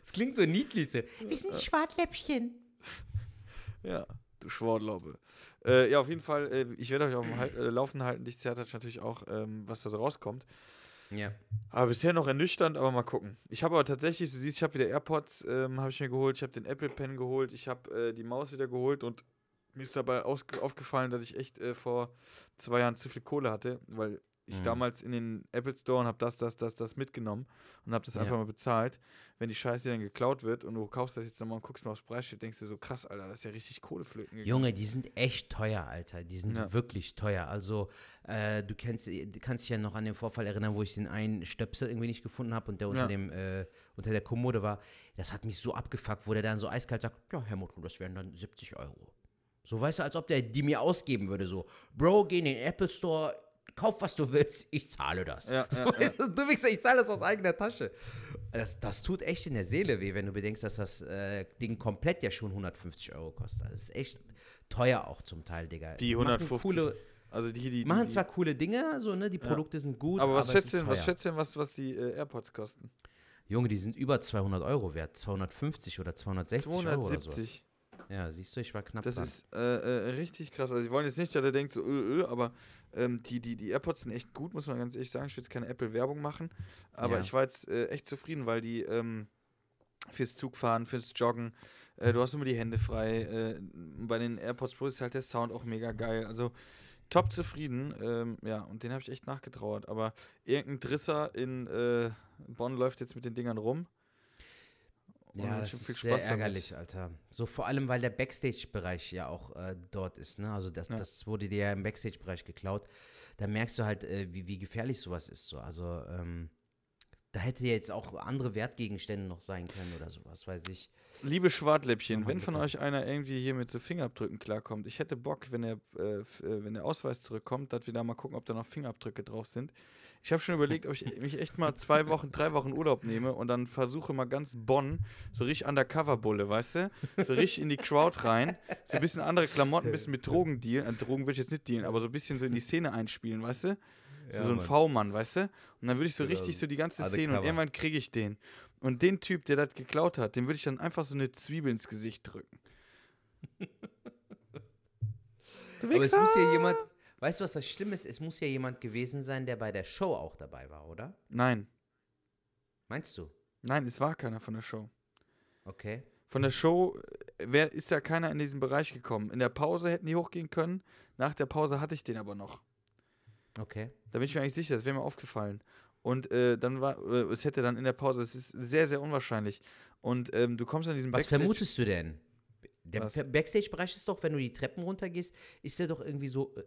Es (laughs) klingt so niedlich. So. Wir sind Schwartläppchen. ja, du Schwartlaube. Äh, ja, auf jeden Fall, äh, ich werde euch auf dem Hal äh, Laufen halten. Dich zerrt natürlich auch, ähm, was da so rauskommt. Ja. Aber bisher noch ernüchternd, aber mal gucken. Ich habe aber tatsächlich, du siehst, ich habe wieder AirPods, ähm, habe ich mir geholt, ich habe den Apple Pen geholt, ich habe äh, die Maus wieder geholt und mir ist dabei aufgefallen, dass ich echt äh, vor zwei Jahren zu viel Kohle hatte, weil ich Mhm. damals in den Apple Store und habe das, das, das, das mitgenommen und habe das Ja. einfach mal bezahlt. Wenn die Scheiße dann geklaut wird und du kaufst das jetzt nochmal und guckst mal aufs Preisschild, denkst du so, krass, Alter, das ist ja richtig Kohleflöten gegangen. Junge, die sind echt teuer, Alter. Die sind Ja. wirklich teuer. Also, äh, du, kennst, du kannst dich ja noch an den Vorfall erinnern, wo ich den einen Stöpsel irgendwie nicht gefunden habe und der unter, Ja. dem, äh, unter der Kommode war. Das hat mich so abgefuckt, wo der dann so eiskalt sagt: Ja, Herr Motto, das wären dann 70 Euro. So, weißt du, als ob der die mir ausgeben würde. So, Bro, geh in den Apple Store, kauf was du willst, ich zahle das. Ja, (laughs) so, ja, weißt du, Wichser, ich zahle das aus eigener Tasche. Das, das tut echt in der Seele weh, wenn du bedenkst, dass das äh, Ding komplett ja schon 150 Euro kostet. Das ist echt teuer auch zum Teil, Digga. Die Machen 150. Coole, Also die, die, die, machen zwar coole Dinge, so, ne? Die Produkte sind gut, aber was schätzt denn, was schätzt denn, was, was die äh, AirPods kosten? Junge, die sind über 200 Euro wert. 250 oder 260 Euro oder sowas. 270. Ja, siehst du, ich war knapp Das dran. ist äh, äh, richtig krass. Also, sie wollen jetzt nicht, dass er denkt, so, öh, öh, aber ähm, die, die, die AirPods sind echt gut, muss man ganz ehrlich sagen. Ich will jetzt keine Apple-Werbung machen, aber Ja. ich war jetzt äh, echt zufrieden, weil die ähm, fürs Zugfahren, fürs Joggen, äh, du hast immer die Hände frei. Bei den AirPods Pro ist halt der Sound auch mega geil. Also, top zufrieden. Ähm, ja, und den habe ich echt nachgetrauert. Aber irgendein Drisser in äh, Bonn läuft jetzt mit den Dingern rum. Ja, das ist sehr Spaß damit. ärgerlich, Alter. So vor allem, weil der Backstage-Bereich ja auch äh, dort ist, ne? Also das, Ja. das wurde dir ja im Backstage-Bereich geklaut. Da merkst du halt, äh, wie, wie gefährlich sowas ist. So. Also ähm, da hätte jetzt auch andere Wertgegenstände noch sein können oder sowas, weiß ich. Liebe Schwartläppchen, wenn von euch einer irgendwie hier mit so Fingerabdrücken klarkommt, ich hätte Bock, wenn der, äh, äh, wenn der Ausweis zurückkommt, dass wir da mal gucken, ob da noch Fingerabdrücke drauf sind. Ich habe schon überlegt, ob ich mich echt mal zwei Wochen, drei Wochen Urlaub nehme und dann versuche mal ganz Bonn, so richtig undercover-Bulle, weißt du? So richtig in die Crowd rein, so ein bisschen andere Klamotten, ein bisschen mit Drogen dealen. Äh, Drogen würde ich jetzt nicht dealen, aber so ein bisschen so in die Szene einspielen, weißt du? So, Ja, so ein Mann. V-Mann, weißt du? Und dann würde ich so richtig so die ganze. Szene und irgendwann kriege ich den. Und den Typ, der das geklaut hat, dem würde ich dann einfach so eine Zwiebel ins Gesicht drücken. du Aber es muss ja jemand, weißt du, was das Schlimme ist? Es muss ja jemand gewesen sein, der bei der Show auch dabei war, oder? Nein, Meinst du? nein, es war keiner von der Show. Okay. Von der Show äh, wär, ist ja keiner in diesen Bereich gekommen. In der Pause hätten die hochgehen können. Nach der Pause hatte ich den aber noch. Okay. Da bin ich mir eigentlich sicher, das wäre mir aufgefallen. Und äh, dann war, äh, es hätte dann in der Pause, es ist sehr, sehr unwahrscheinlich. Und ähm, du kommst an diesen Was vermutest du denn? Der Was? Backstage-Bereich ist doch, wenn du die Treppen runtergehst, ist der doch irgendwie so, äh,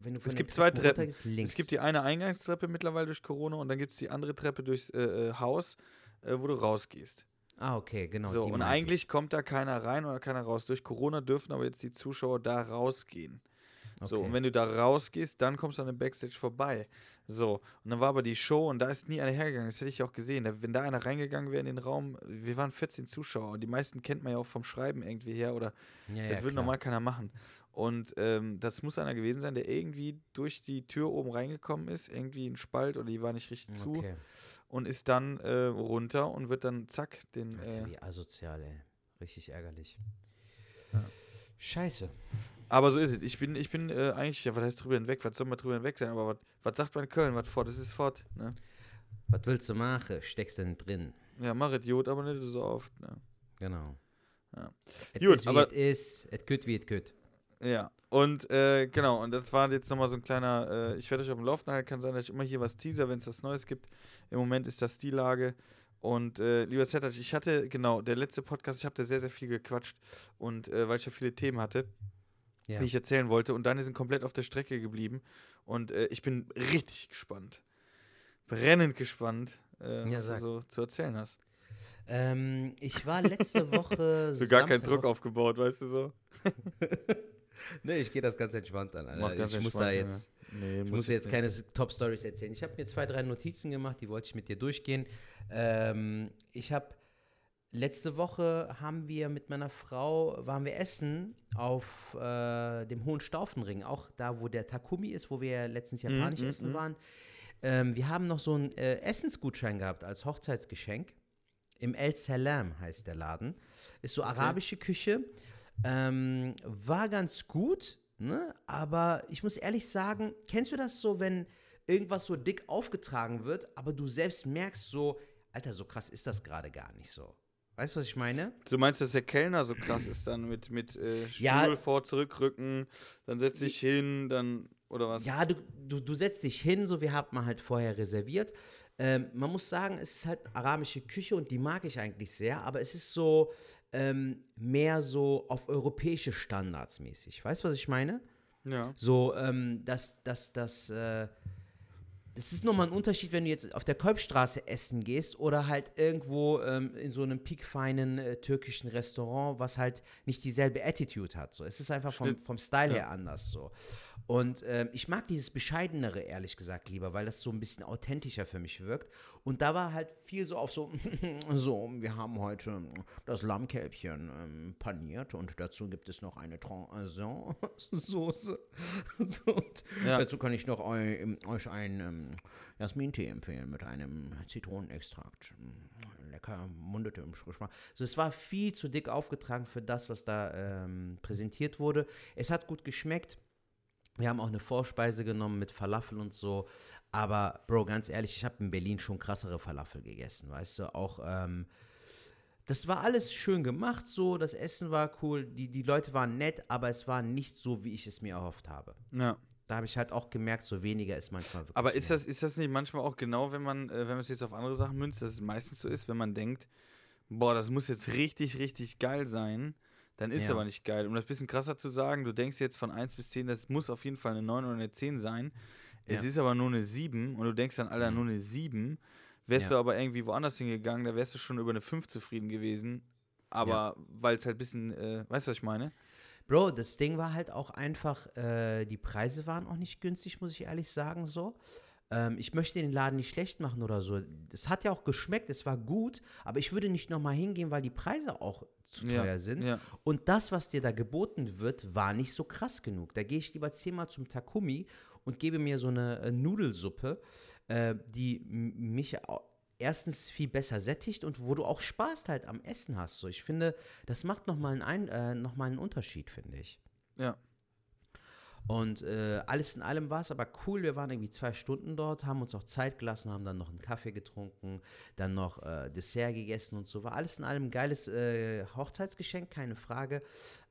wenn du von Es gibt zwei Treppen. links. Es gibt die eine Eingangstreppe mittlerweile durch Corona und dann gibt es die andere Treppe durchs äh, äh, Haus, äh, wo du rausgehst. ah, okay, genau. so, und meinte ich. eigentlich kommt da keiner rein oder keiner raus. Durch Corona dürfen aber jetzt die Zuschauer da rausgehen. So, und wenn du da rausgehst, dann kommst du an dem Backstage vorbei. So, und dann war aber die Show und da ist nie einer hergegangen. Das hätte ich auch gesehen. Da, wenn da einer reingegangen wäre in den Raum, wir waren 14 Zuschauer und die meisten kennt man ja auch vom Schreiben irgendwie her oder ja, das ja, würde normal keiner machen. Und ähm, das muss einer gewesen sein, der irgendwie durch die Tür oben reingekommen ist, irgendwie ein Spalt oder die war nicht richtig zu Okay. und ist dann äh, runter und wird dann zack den. Alter, Äh, wie asozial, ey. Richtig ärgerlich. Ja. Scheiße. Aber so ist es. Ich bin, ich bin äh, eigentlich, ja, was heißt drüber hinweg? Was soll man drüber hinweg sein? Aber was, was sagt man in Köln? Was fort? Das ist fort. Ne? Was willst du machen? Steckst du denn drin? Ja, mach Idiot, aber nicht so oft. Ne? Genau. Ja. Gut, wie aber- es ist. Es gut, wie es gut. Ja, und äh, genau, und das war jetzt nochmal so ein kleiner, äh, ich werde euch auf dem Laufenden halten, kann sein, dass ich immer hier was teaser, wenn es was Neues gibt. Im Moment ist das die Lage. Und äh, lieber Setac, ich hatte, genau, der letzte Podcast, ich habe da sehr, sehr viel gequatscht und äh, weil ich ja viele Themen hatte, Ja. die ich erzählen wollte und deine sind komplett auf der Strecke geblieben und äh, ich bin richtig gespannt. Brennend gespannt, äh, Ja, was sag. du so zu erzählen hast. Ähm, ich war letzte (laughs) Woche. So gar keinen Druck auf- aufgebaut, weißt du so? (laughs) Nee, ich gehe das ganz entspannt an. Alter. Ganz ich muss da entspannt, jetzt. Nee, Ich muss jetzt keine Top-Stories erzählen. Ich habe mir zwei, drei Notizen gemacht, die wollte ich mit dir durchgehen. Ähm, ich habe letzte Woche haben wir mit meiner Frau waren wir essen auf äh, dem Hohen Staufenring, auch da, wo der Takumi ist, wo wir letztens japanisch mm, essen mm. waren. Ähm, wir haben noch so einen äh, Essensgutschein gehabt als Hochzeitsgeschenk. Im El Salam heißt der Laden. Ist so arabische Küche. Ähm, war ganz gut, ne? aber ich muss ehrlich sagen, kennst du das so, wenn irgendwas so dick aufgetragen wird, aber du selbst merkst so, Alter, so krass ist das gerade gar nicht so. Weißt du, was ich meine? Du meinst, dass der Kellner so krass ist dann mit, mit äh, Stuhl Ja. vor, zurückrücken, dann setz dich hin, dann. Oder was? Ja, du, du, du setzt dich hin, so wir haben halt vorher reserviert. Ähm, man muss sagen, es ist halt arabische Küche und die mag ich eigentlich sehr, aber es ist so ähm, mehr so auf europäische Standards mäßig. Weißt du, was ich meine? Ja. So, ähm, dass das, das, äh, das ist nochmal ein Unterschied, wenn du jetzt auf der Kolbstraße essen gehst oder halt irgendwo ähm, in so einem piekfeinen äh, türkischen Restaurant, was halt nicht dieselbe Attitude hat. So. Es ist einfach vom, vom Style her anders so. Und ähm, ich mag dieses Bescheidenere, ehrlich gesagt, lieber, weil das so ein bisschen authentischer für mich wirkt. Und da war halt viel so auf so, (laughs) so, wir haben heute das Lammkälbchen ähm, paniert und dazu gibt es noch eine Transon-Soße. (laughs) so, und Ja. dazu kann ich noch eu, euch einen ähm, Jasmin-Tee empfehlen mit einem Zitronenextrakt. Mm, Lecker, mundete im Geschmack. Also es war viel zu dick aufgetragen für das, was da ähm, präsentiert wurde. Es hat gut geschmeckt. Wir haben auch eine Vorspeise genommen mit Falafel und so. Aber, Bro, ganz ehrlich, ich habe in Berlin schon krassere Falafel gegessen, weißt du? Auch, ähm, das war alles schön gemacht so, das Essen war cool, die, die Leute waren nett, aber es war nicht so, wie ich es mir erhofft habe. Ja. Da habe ich halt auch gemerkt, so weniger ist manchmal wirklich Aber ist mehr. das, ist das nicht manchmal auch genau, wenn man, äh, wenn man es jetzt auf andere Sachen münzt, dass es meistens so ist, wenn man denkt, boah, das muss jetzt richtig, richtig geil sein, dann ist es Ja. aber nicht geil. Um das ein bisschen krasser zu sagen, du denkst jetzt von 1 bis 10, das muss auf jeden Fall eine 9 oder eine 10 sein. Es Ja. ist aber nur eine 7 und du denkst dann, Alter, nur eine 7. Wärst Ja. du aber irgendwie woanders hingegangen, da wärst du schon über eine 5 zufrieden gewesen. Aber weil es halt ein bisschen, äh, weißt du, was ich meine? Bro, das Ding war halt auch einfach, äh, die Preise waren auch nicht günstig, muss ich ehrlich sagen, so. Ähm, ich möchte den Laden nicht schlecht machen oder so. Es hat ja auch geschmeckt, es war gut, aber ich würde nicht nochmal hingehen, weil die Preise auch zu Ja, teuer sind. ja. Und das, was dir da geboten wird, war nicht so krass genug. Da gehe ich lieber zehnmal zum Takumi und gebe mir so eine äh, Nudelsuppe, äh, die mich erstens viel besser sättigt und wo du auch Spaß halt am Essen hast. So, ich finde, das macht nochmal einen, Ein- äh, noch mal einen Unterschied, finde ich. Ja. Und äh, alles in allem war es aber cool. Wir waren irgendwie zwei Stunden dort, haben uns auch Zeit gelassen, haben dann noch einen Kaffee getrunken, dann noch äh, Dessert gegessen und so. War alles in allem ein geiles äh, Hochzeitsgeschenk, keine Frage.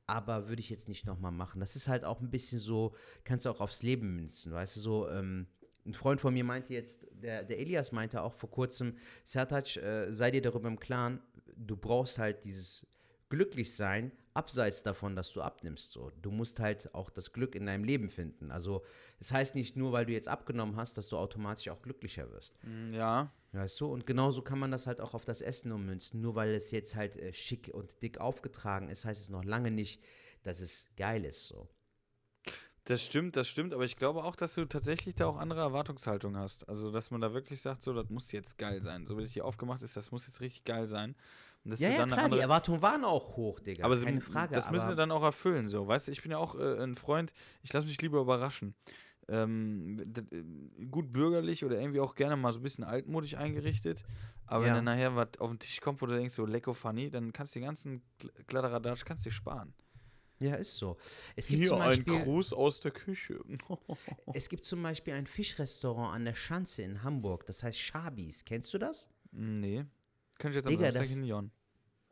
Aber würde ich jetzt nicht nochmal machen. Das ist halt auch ein bisschen so, kannst du auch aufs Leben münzen, weißt du, so. Ähm, ein Freund von mir meinte jetzt, der, der Elias meinte auch vor kurzem, Sertac, äh, sei dir darüber im Klaren, du brauchst halt dieses Glücklichsein abseits davon, dass du abnimmst. So. Du musst halt auch das Glück in deinem Leben finden. Also es heißt nicht nur, weil du jetzt abgenommen hast, dass du automatisch auch glücklicher wirst. Mm, Ja. Weißt du? Und genauso kann man das halt auch auf das Essen ummünzen. Nur weil es jetzt halt äh, schick und dick aufgetragen ist, heißt es noch lange nicht, dass es geil ist. So. Das stimmt, das stimmt, aber ich glaube auch, dass du tatsächlich da auch andere Erwartungshaltung hast. Also, dass man da wirklich sagt, so, das muss jetzt geil sein. So wie das hier aufgemacht ist, das muss jetzt richtig geil sein. Ja, ja, klar, die andere- Erwartungen waren auch hoch, Digga. aber sie- Keine Frage. das müssen aber sie dann auch erfüllen, so. Weißt du, ich bin ja auch äh, ein Freund, ich lasse mich lieber überraschen. Ähm, äh, gut bürgerlich oder irgendwie auch gerne mal so ein bisschen altmodisch eingerichtet. Aber Ja. wenn dann nachher was auf den Tisch kommt, wo du denkst, so lecko funny, dann kannst du den ganzen Kl- Kladderadatsch kannst du dir sparen. ja, ist so. Es gibt zum Beispiel, Gruß aus der Küche. (laughs) Es gibt zum Beispiel ein Fischrestaurant an der Schanze in Hamburg, das heißt Schabis. Kennst du das? nee. Kann ich jetzt am Digga, Samstag das- hinjauen.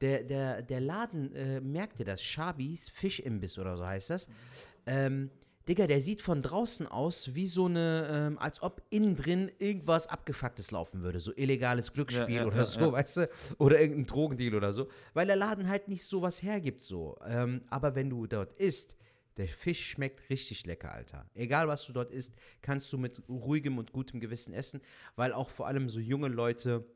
Der, der, der Laden, äh, merkt ihr das? Schabis Fischimbiss oder so heißt das. Ähm, Digga, der sieht von draußen aus wie so eine, ähm, als ob innen drin irgendwas Abgefucktes laufen würde. So illegales Glücksspiel Ja, ja, oder ja, so, weißt du? Oder irgendein Drogendeal oder so. Weil der Laden halt nicht sowas hergibt so. Ähm, aber wenn du dort isst, der Fisch schmeckt richtig lecker, Alter. Egal, was du dort isst, kannst du mit ruhigem und gutem Gewissen essen, weil auch vor allem so junge Leute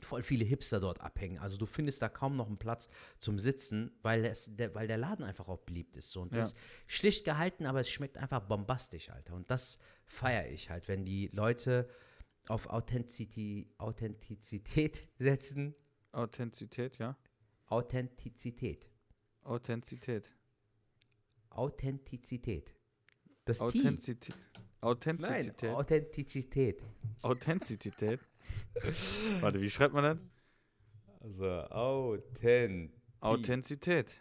voll viele Hipster dort abhängen. Also du findest da kaum noch einen Platz zum Sitzen, weil, es, der, weil der Laden einfach auch beliebt ist. So. Und Ja. das ist schlicht gehalten, aber es schmeckt einfach bombastisch, Alter. Und das feiere ich halt, wenn die Leute auf Authentizität, Authentizität (laughs) setzen. Authentizität, ja. Authentizität. Authentizität. Authentizität. Das. Authentizität. Nein, Authentizität. Authentizität. (laughs) Warte, wie schreibt man das? Also Authent. Authentizität.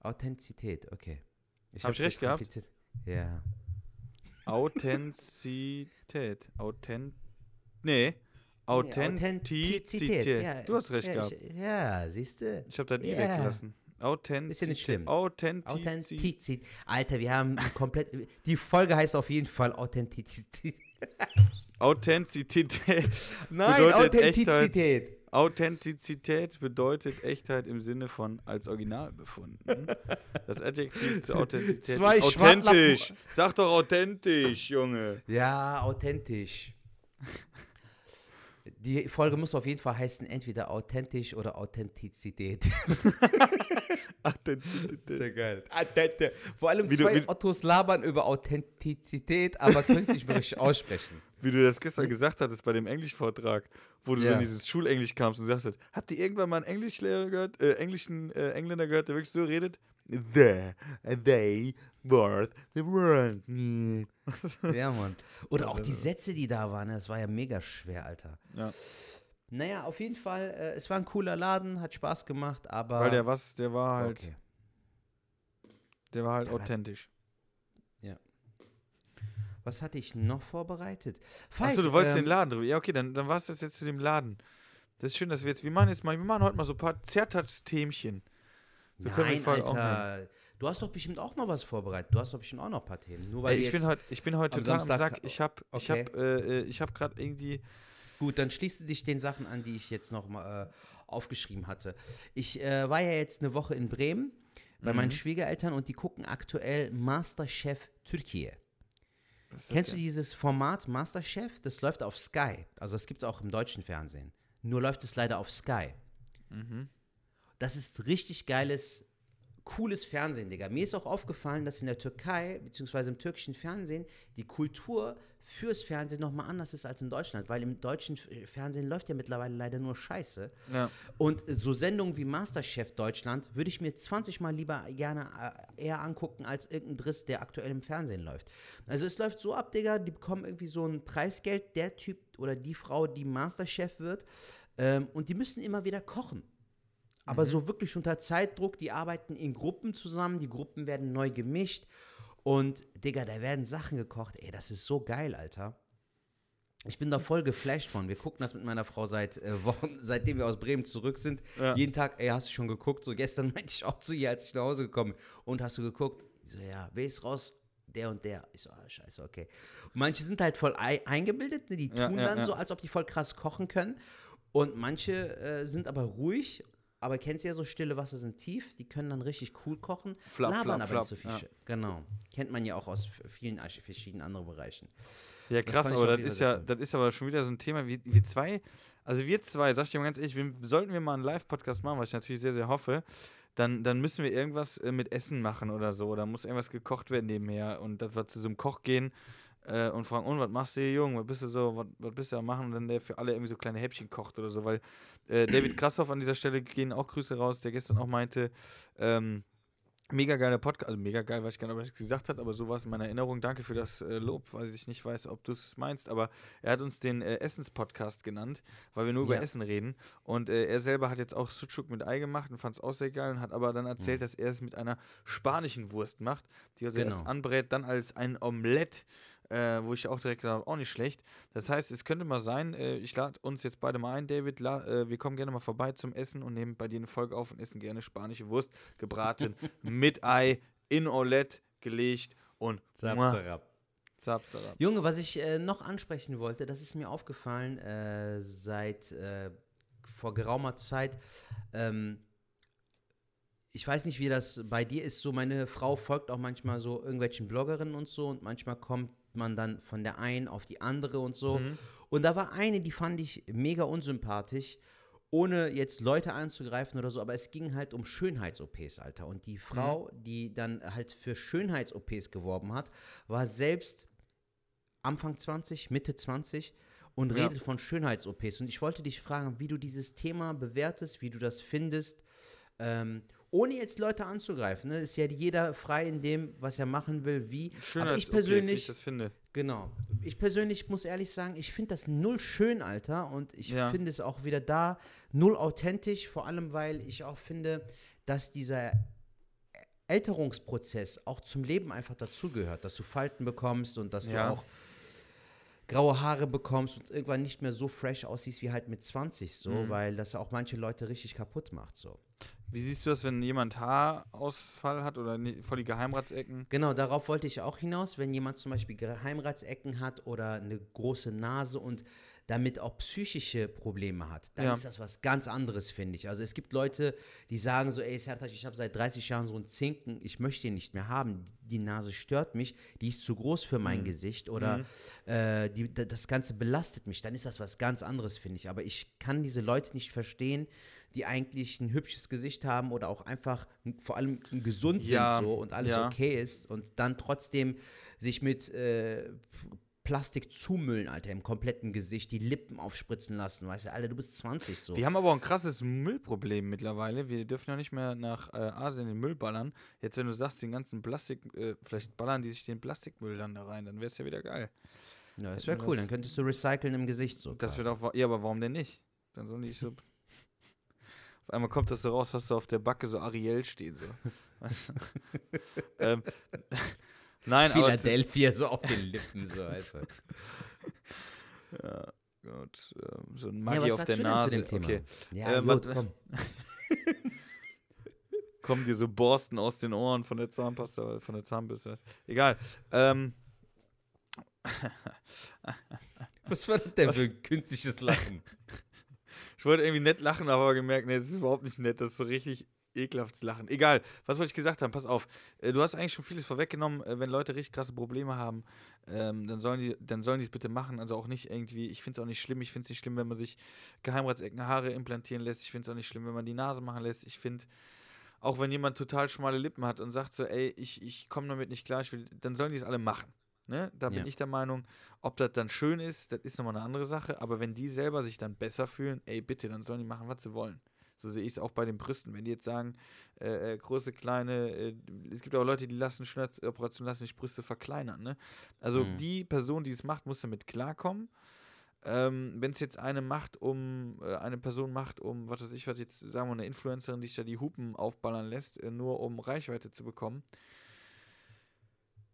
Authentizität, okay. Hab ich recht gehabt? Ja. Authentizität. Authent. Nee. Authentizität. ja. Du hast recht ja, gehabt. Ich, ja, siehst du? Ich habe das I Ja. weggelassen. Authentizität. Ist ja nicht schlimm. Authentizität. Authentizität. Alter, wir haben komplett. Die Folge heißt auf jeden Fall Authentizität. Authentizität. (laughs) Nein, Authentizität. Authentizität bedeutet Echtheit im Sinne von als Original befunden. Das Adjektiv zur Authentizität Zwei ist authentisch. Sag doch authentisch, Junge. Ja, authentisch. Die Folge muss auf jeden Fall heißen, entweder authentisch oder Authentizität. (laughs) Authentizität. Sehr geil. Authente. Vor allem Wie du- zwei wie- Ottos labern über Authentizität, aber können es nicht mehr richtig aussprechen. Wie du das gestern gesagt hattest bei dem Englischvortrag, wo du so Ja. in dieses Schulenglisch kamst und sagst, habt ihr irgendwann mal einen Englischlehrer gehört, äh, englischen äh, Engländer gehört, der wirklich so redet? The, they, worth, the world. (laughs) Ja, Mann. Oder auch Also- die Sätze, die da waren, das war ja mega schwer, Alter. Ja, Naja, auf jeden Fall, äh, es war ein cooler Laden, hat Spaß gemacht, aber. weil der was, der war halt, Okay. der war halt Der war- authentisch. Was hatte ich noch vorbereitet? Achso, du wolltest ähm, den Laden drüber. Ja, okay, dann, dann war es das jetzt zu dem Laden. Das ist schön, dass wir jetzt, wir machen jetzt mal, wir machen heute mal so ein paar Zertatz-Themchen. So können wir die Nein, Alter. Du hast doch bestimmt auch noch was vorbereitet. Du hast doch bestimmt auch noch ein paar Themen. Nur weil Ey, ich, bin heute, ich bin heute am total am Samstag- Sack. Ich habe ich okay. hab, äh, äh, ich hab gerade irgendwie, Gut, dann schließt du dich den Sachen an, die ich jetzt noch mal äh, aufgeschrieben hatte. Ich äh, war ja jetzt eine Woche in Bremen bei Mhm. meinen Schwiegereltern und die gucken aktuell Masterchef Türkei. Kennst du dieses Format Masterchef? Das läuft auf Sky. Also das gibt es auch im deutschen Fernsehen. Nur läuft es leider auf Sky. Mhm. Das ist richtig geiles, cooles Fernsehen, Digga. Mir ist auch aufgefallen, dass in der Türkei, beziehungsweise im türkischen Fernsehen, die Kultur fürs Fernsehen nochmal anders ist als in Deutschland, weil im deutschen F- Fernsehen läuft ja mittlerweile leider nur Scheiße. Ja. Und so Sendungen wie Masterchef Deutschland würde ich mir 20 Mal lieber gerne äh, eher angucken als irgendein Driss, der aktuell im Fernsehen läuft. Also es läuft so ab, Digga, die bekommen irgendwie so ein Preisgeld, der Typ oder die Frau, die Masterchef wird, ähm, und die müssen immer wieder kochen. Aber so wirklich unter Zeitdruck, die arbeiten in Gruppen zusammen, die Gruppen werden neu gemischt und, Digga, da werden Sachen gekocht. Ey, das ist so geil, Alter. Ich bin da voll geflasht von. Wir gucken das mit meiner Frau seit äh, Wochen, (laughs) seitdem wir aus Bremen zurück sind. Ja. Jeden Tag, ey, hast du schon geguckt? So gestern (laughs) meinte ich auch zu ihr, als ich nach Hause gekommen bin. Und hast du geguckt? Ich so, ja, wer ist raus? Der und der. Ich so, ah, scheiße, okay. Und manche sind halt voll ei eingebildet, ne? die tun Ja, ja, dann so, als ob die voll krass kochen können. Und manche äh, sind aber ruhig, aber kennst du ja so stille Wasser sind tief, die können dann richtig cool kochen, Flap, labern flap, aber flap, nicht so viel. ja. Genau. Kennt man ja auch aus vielen verschiedenen anderen Bereichen. Ja, Das krass, ich aber das ist ja, das ist aber schon wieder so ein Thema. wie wir zwei, also wir zwei, sag ich dir mal ganz ehrlich, wir, sollten wir mal einen Live-Podcast machen, was ich natürlich sehr, sehr hoffe, dann, dann müssen wir irgendwas äh, mit Essen machen oder so. Da muss irgendwas gekocht werden nebenher und dass wir zu so einem Koch gehen äh, und fragen, und was machst du hier, Junge? Was bist du so, was, was bist du am machen? Und dann der für alle irgendwie so kleine Häppchen kocht oder so, weil äh, David Krassoff an dieser Stelle gehen auch Grüße raus, der gestern auch meinte, ähm, Mega geiler Podcast, also mega geil, weiß ich gar nicht, ob er es gesagt hat, aber so war es in meiner Erinnerung. Danke für das äh, Lob, weil ich nicht weiß, ob du es meinst, aber er hat uns den äh, Essens-Podcast genannt, weil wir nur über Ja. Essen reden. Und äh, er selber hat jetzt auch Sucuk mit Ei gemacht und fand es auch sehr geil und hat aber dann erzählt, dass er es mit einer spanischen Wurst macht, die also erst Genau. anbrät, dann als ein Omelett, äh, wo ich auch direkt gedacht habe, auch nicht schlecht. Das heißt, es könnte mal sein, äh, ich lade uns jetzt beide mal ein, David, la, äh, wir kommen gerne mal vorbei zum Essen und nehmen bei dir eine Folge auf und essen gerne spanische Wurst, gebraten, (laughs) mit Ei, in Omelette gelegt und muah, zap, zap. Junge, was ich äh, noch ansprechen wollte, das ist mir aufgefallen äh, seit äh, vor geraumer Zeit. Ähm, ich weiß nicht, wie das bei dir ist. So, meine Frau folgt auch manchmal so irgendwelchen Bloggerinnen und so und manchmal kommt man dann von der einen auf die andere und so. Mhm. Und da war eine, die fand ich mega unsympathisch, ohne jetzt Leute anzugreifen oder so, aber es ging halt um Schönheits-OPs, Alter. Und die Frau, die dann halt für Schönheits-OPs geworben hat, war selbst Anfang 20, Mitte 20 und Ja. redet von Schönheits-OPs. Und ich wollte dich fragen, wie du dieses Thema bewertest, wie du das findest, ähm, ohne jetzt Leute anzugreifen. Ne? Ist ja jeder frei in dem, was er machen will, wie. Aber ich persönlich, ich das finde. Genau. Ich persönlich muss ehrlich sagen, ich finde das null schön, Alter. Und ich Ja. finde es auch wieder da null authentisch, vor allem weil ich auch finde, dass dieser Älterungsprozess auch zum Leben einfach dazugehört, dass du Falten bekommst und dass Ja. du auch graue Haare bekommst und irgendwann nicht mehr so fresh aussiehst wie halt mit 20 so, Mhm. weil das auch manche Leute richtig kaputt macht so. Wie siehst du das, wenn jemand Haarausfall hat oder ni- voll die Geheimratsecken? Genau, darauf wollte ich auch hinaus, wenn jemand zum Beispiel Geheimratsecken hat oder eine große Nase und damit auch psychische Probleme hat, dann Ja. ist das was ganz anderes, finde ich. Also es gibt Leute, die sagen so, ey Sertac, ich habe seit 30 Jahren so einen Zinken, ich möchte ihn nicht mehr haben, die Nase stört mich, die ist zu groß für Mhm. mein Gesicht oder äh, die, da- das Ganze belastet mich, dann ist das was ganz anderes, finde ich. Aber ich kann diese Leute nicht verstehen, die eigentlich ein hübsches Gesicht haben oder auch einfach vor allem gesund Ja, sind so und alles ja. okay ist und dann trotzdem sich mit äh, Plastik zumüllen, Alter, im kompletten Gesicht, die Lippen aufspritzen lassen, weißt du, Alter, du bist 20 so. Wir haben aber auch ein krasses Müllproblem mittlerweile. Wir dürfen ja nicht mehr nach äh, Asien den Müll ballern. Jetzt, wenn du sagst, den ganzen Plastik, äh, vielleicht ballern die sich den Plastikmüll dann da rein, dann wäre es ja wieder geil. ja, das wäre cool, dann könntest du recyceln im Gesicht so. Das quasi. wird auch, ja, aber warum denn nicht? Dann sollen die so. (laughs) Auf einmal kommt das so raus, hast du auf der Backe so Ariel stehen. So. (laughs) (laughs) Ähm, nein, Philadelphia so auf den Lippen, so, weißt du. (laughs) Ja, gut. Ähm, so ein Ja, Maggi was auf der Nase. Okay. Ja, Äh, gut, was- komm. (laughs) Kommen dir so Borsten aus den Ohren von der Zahnpasta, von der Zahnbürste. Egal. Ähm, (laughs) Was war das denn für ein künstliches Lachen? Ich wollte irgendwie nett lachen, aber gemerkt, nee, das ist überhaupt nicht nett. Das ist so richtig ekelhaftes Lachen. Egal, was wollte ich gesagt haben? Pass auf. Äh, Du hast eigentlich schon vieles vorweggenommen. Äh, Wenn Leute richtig krasse Probleme haben, ähm, dann sollen die dann sollen die es bitte machen. Also auch nicht irgendwie, ich finde es auch nicht schlimm. Ich finde es nicht schlimm, wenn man sich Geheimratsecken, Haare implantieren lässt. Ich finde es auch nicht schlimm, wenn man die Nase machen lässt. Ich finde, auch wenn jemand total schmale Lippen hat und sagt so, ey, ich, ich komme damit nicht klar, ich will, dann sollen die es alle machen. Ne? Da bin Ja. ich der Meinung, ob das dann schön ist, das ist nochmal eine andere Sache. Aber wenn die selber sich dann besser fühlen, ey, bitte, dann sollen die machen, was sie wollen. So sehe ich es auch bei den Brüsten. Wenn die jetzt sagen, äh, äh, große, kleine, äh, es gibt auch Leute, die lassen Schönheitsoperationen, lassen sich Brüste verkleinern. Ne? Also Mhm. die Person, die es macht, muss damit klarkommen. Ähm, wenn es jetzt eine macht, um, äh, eine Person macht, um, was weiß ich, was jetzt, sagen wir, eine Influencerin, die sich da die Hupen aufballern lässt, äh, nur um Reichweite zu bekommen,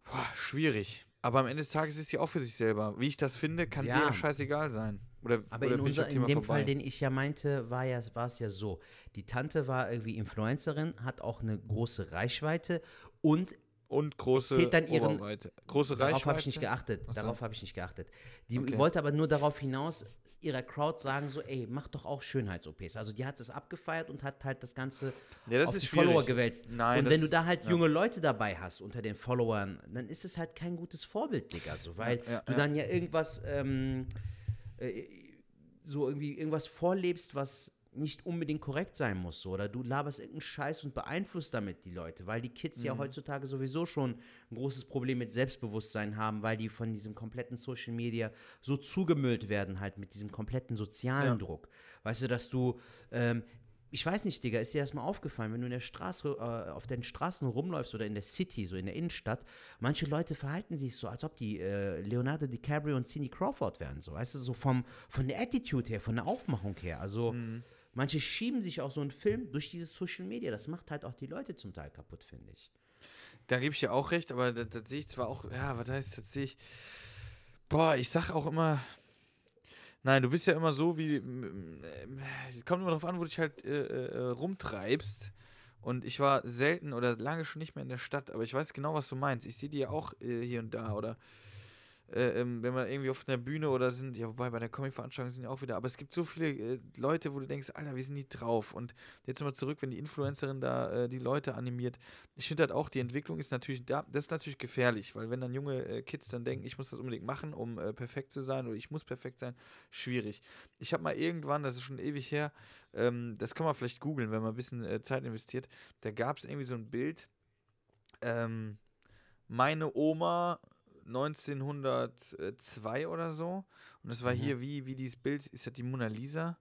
boah, schwierig. Aber am Ende des Tages ist sie auch für sich selber. Wie ich das finde, kann Ja. dir ja scheißegal sein. Oder, Aber oder in, unser, in dem vorbei? Fall, den ich ja meinte, war ja, war es ja so. Die Tante war irgendwie Influencerin, hat auch eine große Reichweite und Und große zählt dann ihren- Oberweite. Große darauf Reichweite. habe ich nicht geachtet. Ach so. Darauf habe ich nicht geachtet. Die Okay. wollte aber nur darauf hinaus ihrer Crowd sagen so, ey, mach doch auch Schönheits-OPs. Also die hat es abgefeiert und hat halt das Ganze Ja, das auf die schwierig. Follower gewälzt. Nein, und wenn du ist- da halt ja. junge Leute dabei hast unter den Followern, dann ist es halt kein gutes Vorbild, Digga. So, weil ja, du dann ja irgendwas ähm, äh, so irgendwie irgendwas vorlebst, was nicht unbedingt korrekt sein muss. So. Oder du laberst irgendeinen Scheiß und beeinflusst damit die Leute, weil die Kids Mhm. ja heutzutage sowieso schon ein großes Problem mit Selbstbewusstsein haben, weil die von diesem kompletten Social Media so zugemüllt werden, halt mit diesem kompletten sozialen Ja. Druck. Weißt du, dass du, ähm, ich weiß nicht, Digga, ist dir erstmal aufgefallen, wenn du in der Straße, äh, auf den Straßen rumläufst oder in der City, so in der Innenstadt, manche Leute verhalten sich so, als ob die äh, Leonardo DiCaprio und Cindy Crawford wären, so, weißt du, so vom, von der Attitude her, von der Aufmachung her, also manche schieben sich auch so einen Film durch dieses Social Media, das macht halt auch die Leute zum Teil kaputt, finde ich. Da gebe ich dir auch recht, aber das, das sehe ich zwar auch, ja, was heißt, das sehe ich. Boah, ich sag auch immer. Nein, du bist ja immer so wie. m- Kommt immer darauf an, wo du dich halt äh, äh, rumtreibst. Und ich war selten oder lange schon nicht mehr in der Stadt, aber ich weiß genau, was du meinst. Ich sehe die ja auch äh, hier und da oder äh, ähm, wenn wir irgendwie auf einer Bühne oder sind, ja, wobei bei der Comic-Veranstaltung sind ja auch wieder, aber es gibt so viele äh, Leute, wo du denkst, Alter, wie sind die drauf? Und jetzt mal zurück, wenn die Influencerin da äh, die Leute animiert. Ich finde halt auch, die Entwicklung ist natürlich da, das ist natürlich gefährlich, weil wenn dann junge äh, Kids dann denken, ich muss das unbedingt machen, um äh, perfekt zu sein oder ich muss perfekt sein, schwierig. Ich habe mal irgendwann, das ist schon ewig her, ähm, das kann man vielleicht googeln, wenn man ein bisschen äh, Zeit investiert, da gab es irgendwie so ein Bild, ähm, meine Oma 1902 oder so. Und es war Mhm. hier wie, wie dieses Bild, ist das die Mona Lisa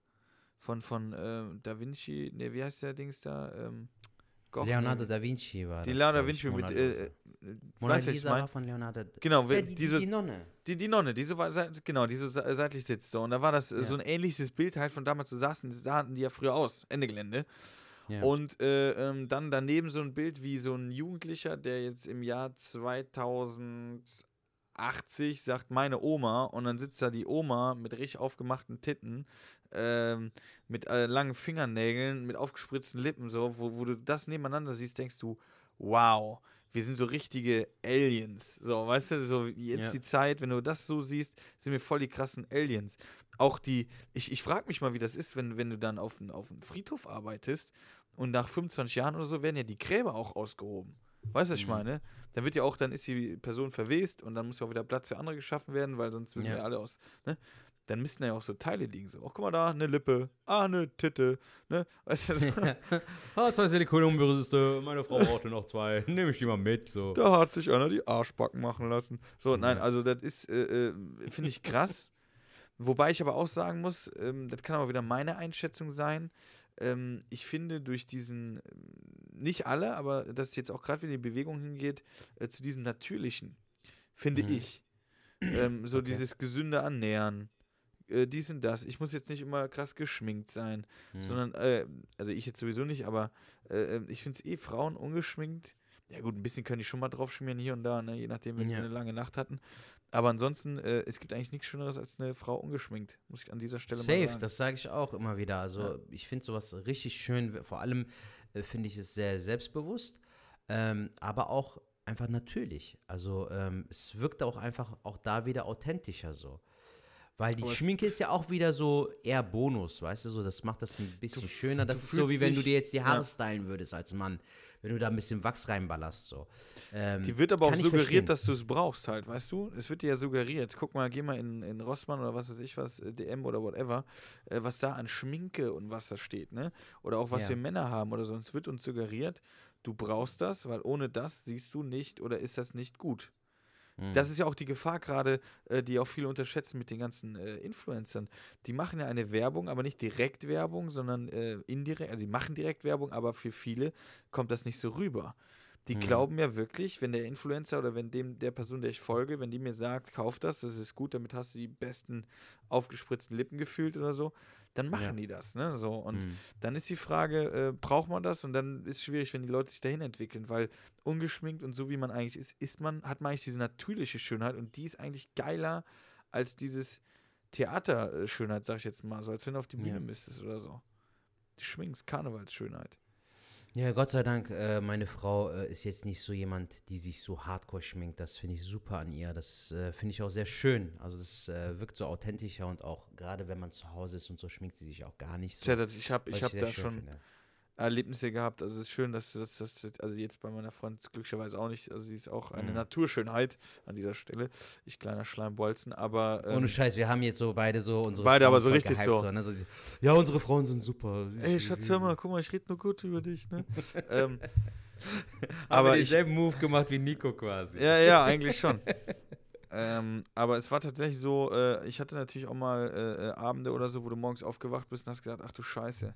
von, von ähm, Da Vinci, ne, wie heißt der Dings da? Ähm, Goch, Leonardo ne? da Vinci war Die das, Leonardo da Vinci mit, Mona äh, Lisa. äh, Mona was ich Lisa mein? war von Leonardo. Genau, ja, die, diese, die, die Nonne. die, die Nonne, die so, genau, die so se- seitlich sitzt. So. Und da war das äh, Ja. so ein ähnliches Bild halt von damals, so saßen, sahen die ja früher aus, Ende Gelände. Ja. Und äh, ähm, dann daneben so ein Bild wie so ein Jugendlicher, der jetzt im Jahr 2008 80, sagt meine Oma, und dann sitzt da die Oma mit richtig aufgemachten Titten, ähm, mit äh, langen Fingernägeln, mit aufgespritzten Lippen, so, wo, wo du das nebeneinander siehst, denkst du, wow, wir sind so richtige Aliens. So, weißt du, so jetzt Ja. die Zeit, wenn du das so siehst, sind wir voll die krassen Aliens. Auch die, ich, ich frage mich mal, wie das ist, wenn, wenn du dann auf einem auf einem Friedhof arbeitest und nach 25 Jahren oder so werden ja die Gräber auch ausgehoben. Weißt du, was ich Mhm. meine? Dann wird ja auch, dann ist die Person verwest und dann muss ja auch wieder Platz für andere geschaffen werden, weil sonst würden Ja. wir alle aus, ne? Dann müssten ja auch so Teile liegen, so, ach, guck mal da, eine Lippe, ah, eine Titte, ne? Weißt du, so, (laughs) ah, zwei Silikonumbrüste, meine Frau brauchte noch zwei. Nehme ich die mal mit. So. da hat sich einer die Arschbacken machen lassen. So, nein, also das ist, äh, äh, finde ich krass. Wobei ich aber auch sagen muss, ähm, das kann aber wieder meine Einschätzung sein. Ähm, ich finde durch diesen, ähm, nicht alle, aber dass jetzt auch gerade wieder die Bewegung hingeht, äh, zu diesem Natürlichen, finde Mhm. ich. Ähm, (clears throat) so Okay. dieses gesünde Annähern, äh, dies und das. Ich muss jetzt nicht immer krass geschminkt sein, Hm. sondern, äh, also ich jetzt sowieso nicht, aber äh, ich finde es eh Frauen ungeschminkt. Ja gut, ein bisschen können die schon mal drauf schmieren hier und da, ne, je nachdem, wenn sie Ja. eine lange Nacht hatten. Aber ansonsten, äh, es gibt eigentlich nichts Schöneres als eine Frau ungeschminkt, muss ich an dieser Stelle mal Safe, sagen. das sage ich auch immer wieder. Also Ja. ich finde sowas richtig schön. Vor allem äh, finde ich es sehr selbstbewusst, ähm, aber auch einfach natürlich. Also ähm, es wirkt auch einfach auch da wieder authentischer so. Weil die Aber Schminke ist ja auch wieder so eher Bonus, weißt du, so das macht das ein bisschen Du- schöner. Das ist so, wie wenn du dir jetzt die Haare ja. stylen würdest als Mann, wenn du da ein bisschen Wachs reinballerst so. Ähm, Die wird aber auch suggeriert, dass du es brauchst halt, weißt du? Es wird dir ja suggeriert. Guck mal, geh mal in, in Rossmann oder was weiß ich was, äh, DM oder whatever, äh, was da an Schminke und was da steht, ne? Oder auch was Ja. wir Männer haben oder so. Es wird uns suggeriert, du brauchst das, weil ohne das siehst du nicht oder ist das nicht gut. Mhm. Das ist ja auch die Gefahr gerade, äh, die auch viele unterschätzen mit den ganzen äh, Influencern. Die machen ja eine Werbung, aber nicht direkt Werbung, sondern äh, indirekt, also die machen direkt Werbung, aber für viele kommt das nicht so rüber. Die Mhm. glauben ja wirklich, wenn der Influencer oder wenn dem der Person, der ich folge, wenn die mir sagt, kauf das, das ist gut, damit hast du die besten aufgespritzten Lippen gefühlt oder so, dann machen Ja. die das, ne? So und Mhm. dann ist die Frage, äh, braucht man das? Und dann ist es schwierig, wenn die Leute sich dahin entwickeln, weil ungeschminkt und so wie man eigentlich ist, ist man, hat man eigentlich diese natürliche Schönheit und die ist eigentlich geiler als dieses Theaterschönheit, sag ich jetzt mal, so als wenn du auf die Bühne Ja. müsstest oder so. Die Schminks, Karnevalsschönheit. Ja, Gott sei Dank, äh, meine Frau äh, ist jetzt nicht so jemand, die sich so hardcore schminkt. Das finde ich super an ihr. Das äh, finde ich auch sehr schön. Also das äh, wirkt so authentischer und auch gerade wenn man zu Hause ist und so schminkt sie sich auch gar nicht so. Tja, das- ich habe ich hab da schon finde. Erlebnisse gehabt. Also es ist schön, dass du das, also jetzt bei meiner Freundin glücklicherweise auch nicht, also sie ist auch eine Mhm. Naturschönheit an dieser Stelle. Ich kleiner Schleimbolzen, aber ähm, Ohne Scheiß, wir haben jetzt so beide so unsere Beide Frauen aber so richtig gehypt, so. ne? so diese, ja, unsere Frauen sind super. ey Schatz, hör mal, guck mal, ich rede nur gut über dich, ne? (laughs) ähm, Aber aber ich, denselben Move gemacht wie Nico quasi. Ja, ja, eigentlich schon. (laughs) ähm, aber es war tatsächlich so, äh, ich hatte natürlich auch mal äh, äh, Abende oder so, wo du morgens aufgewacht bist und hast gesagt, ach du Scheiße.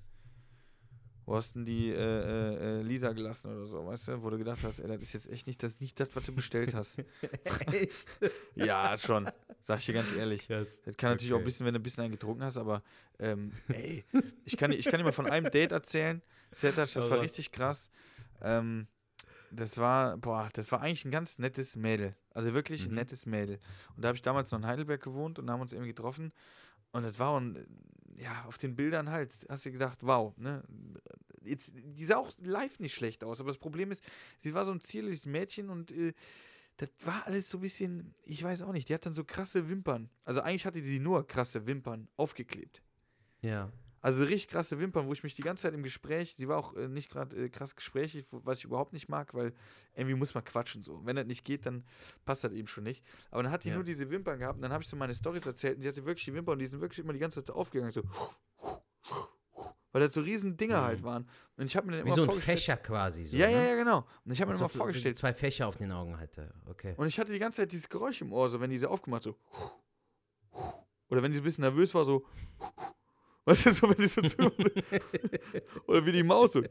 Wo hast denn die äh, äh, äh, Lisa gelassen oder so, weißt du? Wo du gedacht hast, ey, das ist jetzt echt nicht das, nicht das, was du bestellt hast. (laughs) Echt? (laughs) ja, schon. Sag ich dir ganz ehrlich. Krass. Das kann natürlich auch ein Okay. bisschen, wenn du ein bisschen einen getrunken hast, aber ähm, ey, ich kann, ich kann dir mal von einem Date erzählen. Setasch, das war richtig krass. Ähm, das war, boah, das war eigentlich ein ganz nettes Mädel. Also wirklich ein Mhm. nettes Mädel. Und da habe ich damals noch in Heidelberg gewohnt und haben uns irgendwie getroffen. Und das war, ein, ja, auf den Bildern halt, hast du gedacht, wow, ne? Jetzt, die sah auch live nicht schlecht aus, aber das Problem ist, sie war so ein zierliches Mädchen und äh, das war alles so ein bisschen, ich weiß auch nicht, die hat dann so krasse Wimpern. Also eigentlich hatte sie nur krasse Wimpern aufgeklebt. Ja. Also richtig krasse Wimpern, wo ich mich die ganze Zeit im Gespräch, sie war auch äh, nicht gerade äh, krass gesprächig, was ich überhaupt nicht mag, weil irgendwie muss man quatschen so. Wenn das nicht geht, dann passt das eben schon nicht. Aber dann hat die Ja. nur diese Wimpern gehabt und dann habe ich so meine Storys erzählt und sie hatte wirklich die Wimpern und die sind wirklich immer die ganze Zeit aufgegangen, so. (laughs) Weil das so riesen Dinger Mhm. halt waren. Und ich habe mir dann Wie immer so ein. Fächer quasi. So, ja, ne? ja, ja, genau. Und ich habe mir Als dann ob immer du vorgestellt, Zwei Fächer auf den Augen hatte. Okay. und ich hatte die ganze Zeit dieses Geräusch im Ohr, so wenn die sie aufgemacht so. (laughs) Oder wenn sie ein bisschen nervös war, so. Weißt du, so, wenn die so zu. Oder wie die Maus so.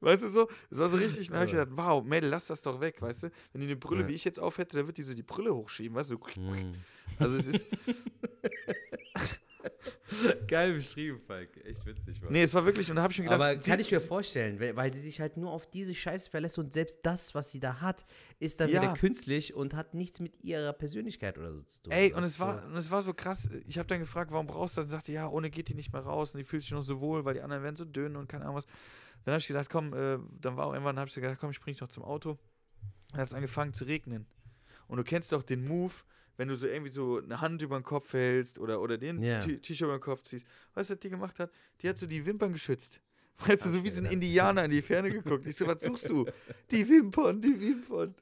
Weißt du so? Es war so richtig. Dann habe ich gedacht, wow, Mädel, lass das doch weg, weißt du? Wenn die eine Brille, Ja. wie ich jetzt auf hätte, dann wird die so die Brille hochschieben, weißt du? Hm. Also es ist. (laughs) (laughs) Geil beschrieben, Falk. Echt witzig. Mann. Nee, es war wirklich, und da habe ich mir gedacht, Aber kann ich mir vorstellen, weil, weil sie sich halt nur auf diese Scheiße verlässt und selbst das, was sie da hat, ist dann Ja. wieder künstlich und hat nichts mit ihrer Persönlichkeit oder so zu tun. Ey, Das und es war, so- und es war so krass. Ich habe dann gefragt, warum brauchst du das? Und sagte, ja, ohne geht die nicht mehr raus und die fühlt sich noch so wohl, weil die anderen werden so dünn und keine Ahnung was. Dann habe ich gesagt, komm, äh, dann war auch irgendwann, habe ich gesagt, komm, ich bring dich noch zum Auto. Dann hat es angefangen zu regnen. Und du kennst doch den Move, wenn du so irgendwie so eine Hand über den Kopf hältst oder, oder den Ja. T- T-Shirt über den Kopf ziehst. Weißt du, was die gemacht hat? Die hat so die Wimpern geschützt. (laughs) Weißt du, so wie so ein Indianer in die (laughs) Ferne geguckt. Ich so, was suchst du? Die Wimpern, die Wimpern.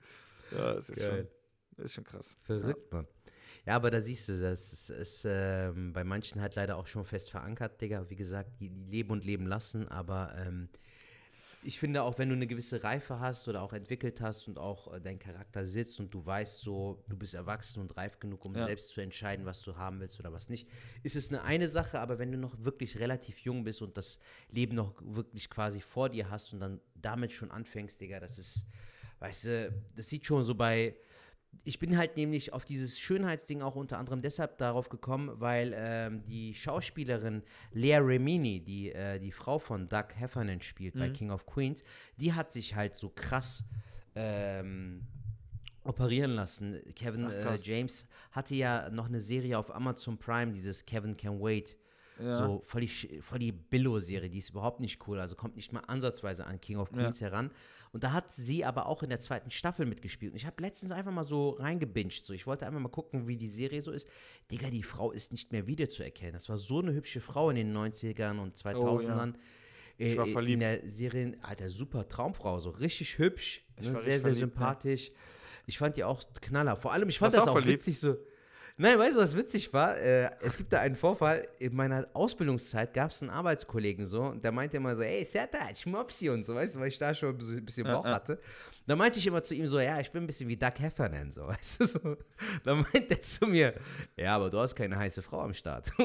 Ja, das ist, schon, das ist schon krass. Verrückt, Mann. Ja, aber da siehst du, das ist, ist ähm, bei manchen halt leider auch schon fest verankert, Digga. Wie gesagt, die, die leben und leben lassen, aber ähm, ich finde auch, wenn du eine gewisse Reife hast oder auch entwickelt hast und auch äh, dein Charakter sitzt und du weißt so, du bist erwachsen und reif genug, um Ja. selbst zu entscheiden, was du haben willst oder was nicht, ist es eine eine Sache, aber wenn du noch wirklich relativ jung bist und das Leben noch wirklich quasi vor dir hast und dann damit schon anfängst, Digga, das ist, weißt du, das sieht schon so bei, ich bin halt nämlich auf dieses Schönheitsding auch unter anderem deshalb darauf gekommen, weil ähm, die Schauspielerin Lea Remini, die äh, die Frau von Doug Heffernan spielt bei King of Queens, die hat sich halt so krass ähm, operieren lassen. Kevin Ach, äh. James hatte ja noch eine Serie auf Amazon Prime, dieses Kevin Can Wait. Ja. So voll die, voll die Billo-Serie, die ist überhaupt nicht cool, also kommt nicht mal ansatzweise an King of Ja. Queens heran. Und da hat sie aber auch in der zweiten Staffel mitgespielt. Und ich habe letztens einfach mal so reingebinged. So. Ich wollte einfach mal gucken, wie die Serie so ist. Digga, die Frau ist nicht mehr wiederzuerkennen. Das war so eine hübsche Frau in den 90ern und 2000ern. Ich war Äh, verliebt. In der Serie, Alter, super Traumfrau, so richtig hübsch, ne, sehr, sehr verliebt, ja. sympathisch. Ich fand die auch Knaller. Vor allem, ich fand Warst das auch verliebt? witzig so. Nein, weißt du, was witzig war? Äh, es gibt da einen Vorfall. In meiner Ausbildungszeit gab es einen Arbeitskollegen so, und der meinte immer so, ey, Sertac, Mopsi und so, weißt du, weil ich da schon ein bisschen Bauch hatte. Da meinte ich immer zu ihm so, ja, ich bin ein bisschen wie Doug Heffernan, so, (laughs) weißt du, so. Da meint er zu mir, ja, aber du hast keine heiße Frau am Start. (laughs)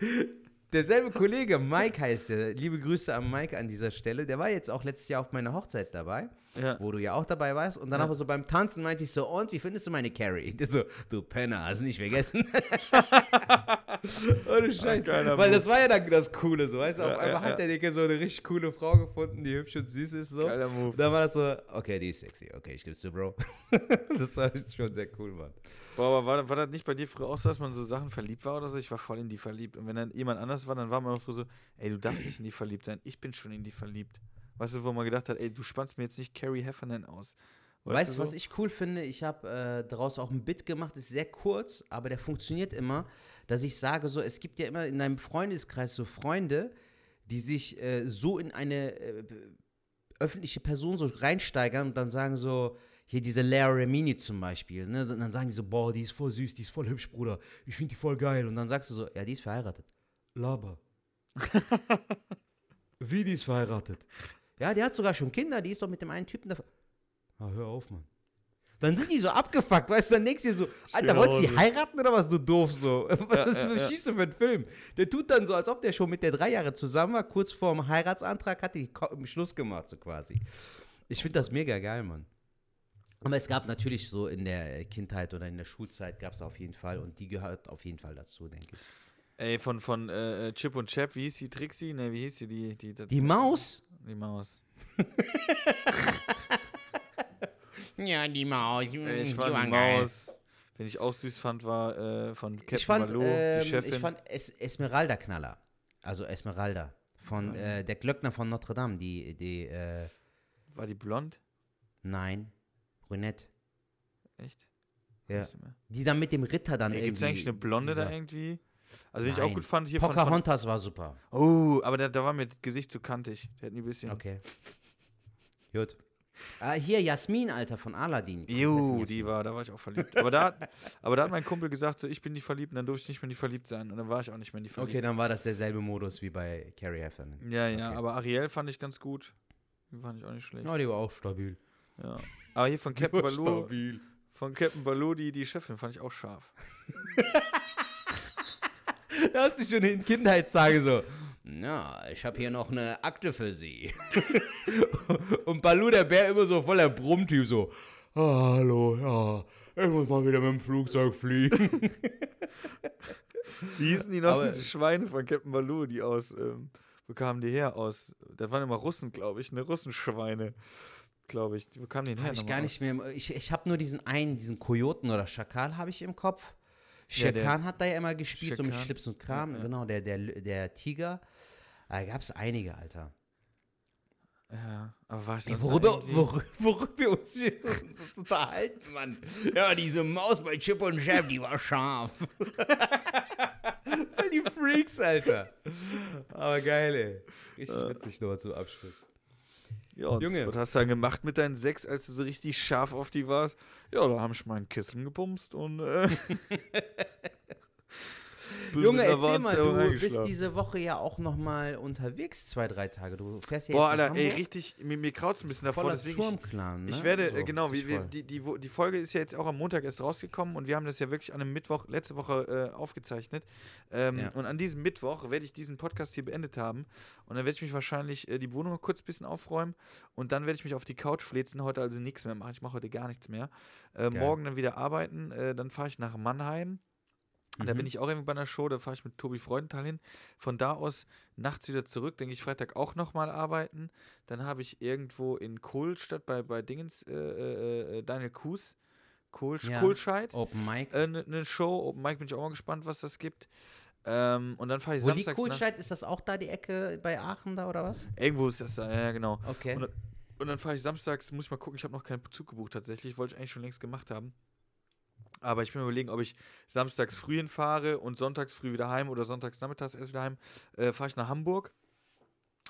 (laughs) Derselbe Kollege, Mike heißt der, liebe Grüße an Mike an dieser Stelle, der war jetzt auch letztes Jahr auf meiner Hochzeit dabei, Ja. wo du ja auch dabei warst. Und dann Ja. aber so beim Tanzen meinte ich so, und wie findest du meine Carrie? Der so, du Penner, hast nicht vergessen. (laughs) Ohne Scheiß. geiler Weil Move. das war ja dann das Coole, so, weißt du, Ja, auf einmal hat der Dicke so eine richtig coole Frau gefunden, die hübsch und süß ist, so. Geiler Move. Und dann war das so, okay, die ist sexy, okay, ich geb's dir, Bro. (laughs) das war schon sehr cool, Mann. Boah, aber war, war das nicht bei dir früher auch so, dass man so Sachen verliebt war oder so? Ich war voll in die verliebt. Und wenn dann jemand anders war, dann war man immer früher so, ey, du darfst nicht in die verliebt sein. Ich bin schon in die verliebt. Weißt du, wo man gedacht hat, ey, du spannst mir jetzt nicht Carrie Heffernan aus. Weißt du, so? was ich cool finde? Ich habe äh, daraus auch ein Bit gemacht, ist sehr kurz, aber der funktioniert immer, dass ich sage so, es gibt ja immer in deinem Freundeskreis so Freunde, die sich äh, so in eine äh, öffentliche Person so reinsteigern und dann sagen so, hier diese Lea Remini zum Beispiel, ne? Dann dann sagen die so, boah, die ist voll süß, die ist voll hübsch, Bruder, ich finde die voll geil. Und dann sagst du so, ja, die ist verheiratet. Laber. (laughs) Wie, die ist verheiratet? Ja, die hat sogar schon Kinder, die ist doch mit dem einen Typen da. Ah, hör auf, Mann. Dann sind die so abgefuckt, weißt du, dann denkst du dir so, Alter, wolltest du die heiraten oder was, du doof so? (laughs) Was ist ja, ja. schiebst du für einen Film? Der tut dann so, als ob der schon mit der drei Jahre zusammen war, kurz vorm Heiratsantrag hat die Schluss gemacht, so quasi. Ich finde das mega geil, Mann. Aber es gab natürlich so in der Kindheit oder in der Schulzeit gab es auf jeden Fall und die gehört auf jeden Fall dazu, denke ich. Ey, von, von äh, äh, Chip und Chap, wie hieß die Trixie? Ne, wie hieß die? Die, die, die, Die Maus? Die Maus. (laughs) Ja, die Maus. Ey, ich fand die Maus. Wen ich auch süß fand, war äh, von Captain Ich fand, Baloo, ähm, die Chefin. ich fand es Esmeralda Knaller. Also Esmeralda. Von äh, der Glöckner von Notre Dame, die, die, äh, war die blond? nein, Brünette. Echt? Ja. Die dann mit dem Ritter dann irgendwie. Gibt es eigentlich eine Blonde da dieser- irgendwie? Also, wen ich auch gut fand, hier von, von. Pocahontas war super. Oh, aber der war mir Gesicht zu kantig. Der hat ein bisschen. Okay. Gut. Ah, hier, Jasmin, Alter, von Aladdin. Jasmin. die war, da war ich auch verliebt. Aber da, aber da hat mein Kumpel gesagt, so, ich bin nicht verliebt und dann durfte ich nicht mehr die verliebt sein. Und dann war ich auch nicht mehr die verliebt. Okay, dann war das derselbe Modus wie bei Carrie Heffernan. Ja, ja, Okay. aber Ariel fand ich ganz gut. Die fand ich auch nicht schlecht. Ja, die war auch stabil. Ja. Aber hier von Captain Baloo, von Captain Baloo, die, die Chefin, fand ich auch scharf. (laughs) Da hast du schon in Kindheitstage so. Na, ich habe hier noch eine Akte für Sie. (laughs) Und Balu, der Bär, immer so voller Brummtyp, so. "Ah, hallo, ja, ich muss mal wieder mit dem Flugzeug fliegen. (laughs) Wie hießen die noch, Aber- diese Schweine von Captain Baloo, die aus, ähm, wo kamen die her? Aus, das waren immer Russen, glaube ich, ne? Russenschweine, glaube ich. Wo kamen die denn her? Habe ich nochmal gar aus? nicht mehr. Ich, ich habe nur diesen einen, diesen Kojoten oder Schakal habe ich im Kopf. Ja, Shere Khan hat da ja immer gespielt, so mit Shere Khan. Schlips und Kram. Ja, ja. Genau, der, der, der Tiger. Da gab es einige, Alter. Ja, aber war ich Ey, worüber, worüber, worüber wir uns hier uns (laughs) unterhalten, Mann. Ja, diese Maus bei Chip und Chap, die war scharf. (laughs) Voll die Freaks, Alter. Aber geil, ey. Richtig witzig noch zum Abschluss. Ja, und Junge. was hast du dann gemacht mit deinen sechs, als du so richtig scharf auf die warst? Ja, da haben ich meinen Kissen gepumst und äh, (laughs) (laughs) bin Junge, erzähl mal, du bist diese Woche ja auch noch mal unterwegs, zwei, drei Tage. Du fährst ja Boah, jetzt nach Alter, ey, richtig, mir, mir kraut's ein bisschen davor, Voller deswegen ich, Turmclan, ne? Ich werde, So, äh, genau, wie, voll. die, die, die Folge ist ja jetzt auch am Montag erst rausgekommen und wir haben das ja wirklich an einem Mittwoch, letzte Woche äh, aufgezeichnet. Ähm, Ja. Und an diesem Mittwoch werde ich diesen Podcast hier beendet haben und dann werde ich mich wahrscheinlich äh, die Wohnung kurz ein bisschen aufräumen und dann werde ich mich auf die Couch flezen, heute also nichts mehr machen. Ich mache heute gar nichts mehr. Äh, morgen dann wieder arbeiten, äh, dann fahre ich nach Mannheim. Und da Mhm. bin ich auch irgendwie bei einer Show, da fahre ich mit Tobi Freudenthal hin. Von da aus nachts wieder zurück, denke ich Freitag auch nochmal arbeiten. Dann habe ich irgendwo in Kohlstadt bei, bei Dingens, äh, äh, äh, Daniel Kuhs, Kohl, Ja. Kohlscheid, Open Mic. eine ne Show. Open Mike bin ich auch mal gespannt, was das gibt. Ähm, und dann fahre ich Wo samstags Kohlscheid? Ist das auch da die Ecke bei Aachen da oder was? Irgendwo ist das da, ja genau. Okay. Und, und dann fahre ich samstags, muss ich mal gucken, ich habe noch keinen Zug gebucht tatsächlich, wollte ich eigentlich schon längst gemacht haben. Aber ich bin mir überlegen, ob ich samstags früh hinfahre und sonntags früh wieder heim oder sonntags nachmittags erst wieder heim. Äh, fahre ich nach Hamburg.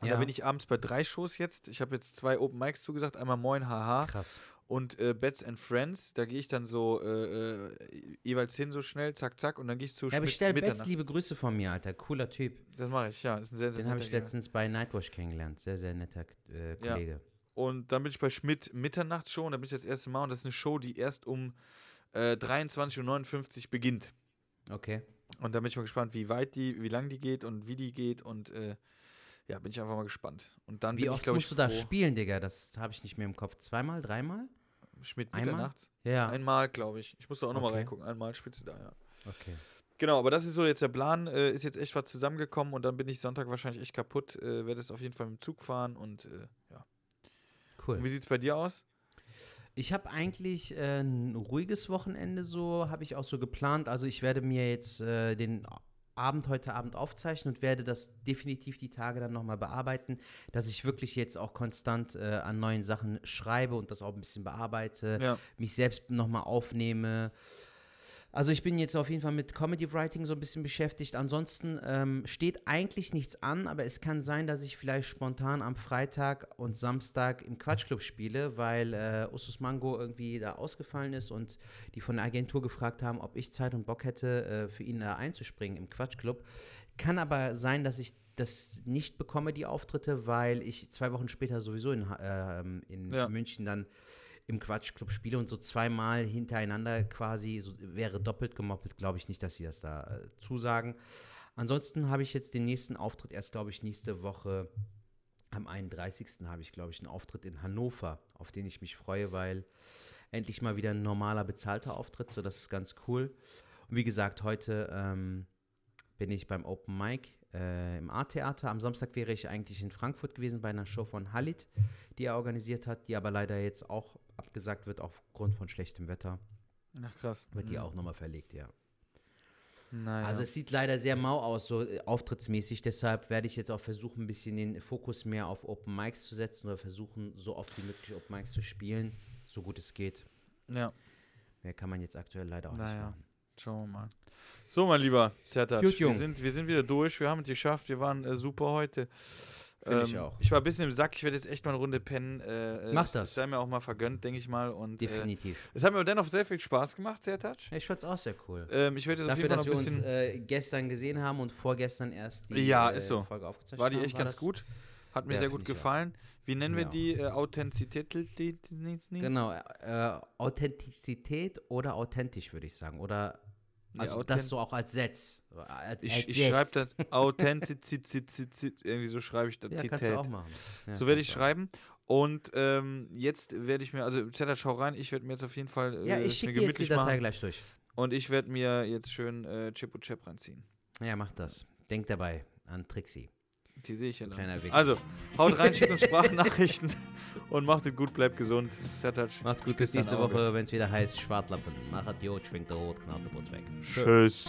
Und da Ja. bin ich abends bei drei Shows jetzt. Ich habe jetzt zwei Open Mics zugesagt. Einmal Moin Haha Krass. und äh, Bets and Friends. Da gehe ich dann so äh, äh, jeweils hin, so schnell, zack, zack. Und dann gehe ich zu Ja, bestell Mitternacht. liebe Grüße von mir, Alter. Cooler Typ. Das mache ich, ja. Ist ein sehr, sehr Den habe ich letztens bei Nightwatch kennengelernt. Sehr, sehr netter äh, Ja. Kollege. Und dann bin ich bei Schmidt Mitternachtsshow und da bin ich das erste Mal und das ist eine Show, die erst um äh, 23.59 Uhr beginnt. Okay. Und da bin ich mal gespannt, wie weit die, wie lang die geht und wie die geht und äh, ja, bin ich einfach mal gespannt. Und dann Wie bin oft ich, glaube ich, musst du da spielen, Digga? Das habe ich nicht mehr im Kopf. Zweimal, dreimal? Schmidt Einmal? Mitternachts? Ja. Einmal, glaube ich. Ich muss da auch nochmal Okay. reingucken. Einmal spielst du da, ja. Okay. Genau, aber das ist so jetzt der Plan. Äh, ist jetzt echt was zusammengekommen und dann bin ich Sonntag wahrscheinlich echt kaputt. Äh, Werde es auf jeden Fall mit dem Zug fahren und äh, ja. Cool. Und wie sieht es bei dir aus? Ich habe eigentlich äh, ein ruhiges Wochenende so, habe ich auch so geplant. Also ich werde mir jetzt äh, den Abend heute Abend aufzeichnen und werde das definitiv die Tage dann nochmal bearbeiten, dass ich wirklich jetzt auch konstant äh, an neuen Sachen schreibe und das auch ein bisschen bearbeite, Ja. mich selbst nochmal aufnehme. Also ich bin jetzt auf jeden Fall mit Comedy Writing so ein bisschen beschäftigt. Ansonsten ähm, steht eigentlich nichts an, aber es kann sein, dass ich vielleicht spontan am Freitag und Samstag im Quatschclub spiele, weil äh, Usus Mango irgendwie da ausgefallen ist und die von der Agentur gefragt haben, ob ich Zeit und Bock hätte, äh, für ihn da einzuspringen im Quatschclub. Kann aber sein, dass ich das nicht bekomme, die Auftritte, weil ich zwei Wochen später sowieso in, ähm, in Ja. München dann im Quatschclub spiele und so zweimal hintereinander quasi so, wäre doppelt gemoppelt, glaube ich nicht, dass sie das da äh, zusagen. Ansonsten habe ich jetzt den nächsten Auftritt erst, glaube ich, nächste Woche am 31. habe ich, glaube ich, einen Auftritt in Hannover, auf den ich mich freue, weil endlich mal wieder ein normaler bezahlter Auftritt, so das ist ganz cool. Und wie gesagt, heute ähm, bin ich beim Open Mic äh, im A-Theater. Am Samstag wäre ich eigentlich in Frankfurt gewesen bei einer Show von Halit, die er organisiert hat, die aber leider jetzt auch abgesagt wird aufgrund von schlechtem Wetter. Ach krass. Wird die Mhm. auch nochmal verlegt, ja. Naja. Also es sieht leider sehr mau aus, so äh, auftrittsmäßig. Deshalb werde ich jetzt auch versuchen, ein bisschen den Fokus mehr auf Open Mics zu setzen oder versuchen, so oft wie möglich Open Mics zu spielen, so gut es geht. ja. Mehr kann man jetzt aktuell leider auch nicht Naja. machen. Schauen wir mal. So, mein Lieber Sertac, Gut, wir sind, wir sind wieder durch. Wir haben es geschafft. Wir waren äh, super heute. Ähm, Finde ich auch. Ich war ein bisschen im Sack. Ich werde jetzt echt mal eine Runde pennen. Äh, äh, Mach das. Es sei mir auch mal vergönnt, denke ich mal. Und äh, Definitiv. es hat mir dennoch sehr viel Spaß gemacht, Sertac. ich fand es auch sehr cool. Ähm, ich werde jetzt auf Dafür, jeden Fall dass wir uns äh, gestern gesehen haben und vorgestern erst die Ja, äh, ist so. Folge aufgezeichnet war die haben, echt ganz das- gut. Hat mir Ja, sehr gut gefallen. Wie nennen wir Mir auch. die äh, Authentizität? Genau, äh, Authentizität oder authentisch, würde ich sagen. Oder also authent- das so auch als Setz. Als Ich, ich schreibe das Authentizität. Irgendwie so schreibe ich das. Ja, kannst du auch machen. Ja, So werde ich schreiben. Und ähm, jetzt werde ich mir, also Zeta, schau rein, ich werde mir jetzt auf jeden Fall äh, Ja, ich schicke dir jetzt die Datei machen. gleich durch. Und ich werde mir jetzt schön äh, Chip und Chap reinziehen. Ja, mach das. Denk dabei an Trixie. Die sehe ich ja. Wichser. Also, haut rein, schickt uns (laughs) Sprachnachrichten und macht es gut, bleibt gesund. Sertac. Macht's gut, bis Bis nächste. Woche, wenn es wieder heißt Schwartlappen. Machet Jod, schwingt der Rot, knallt der Putz weg. Tschüss.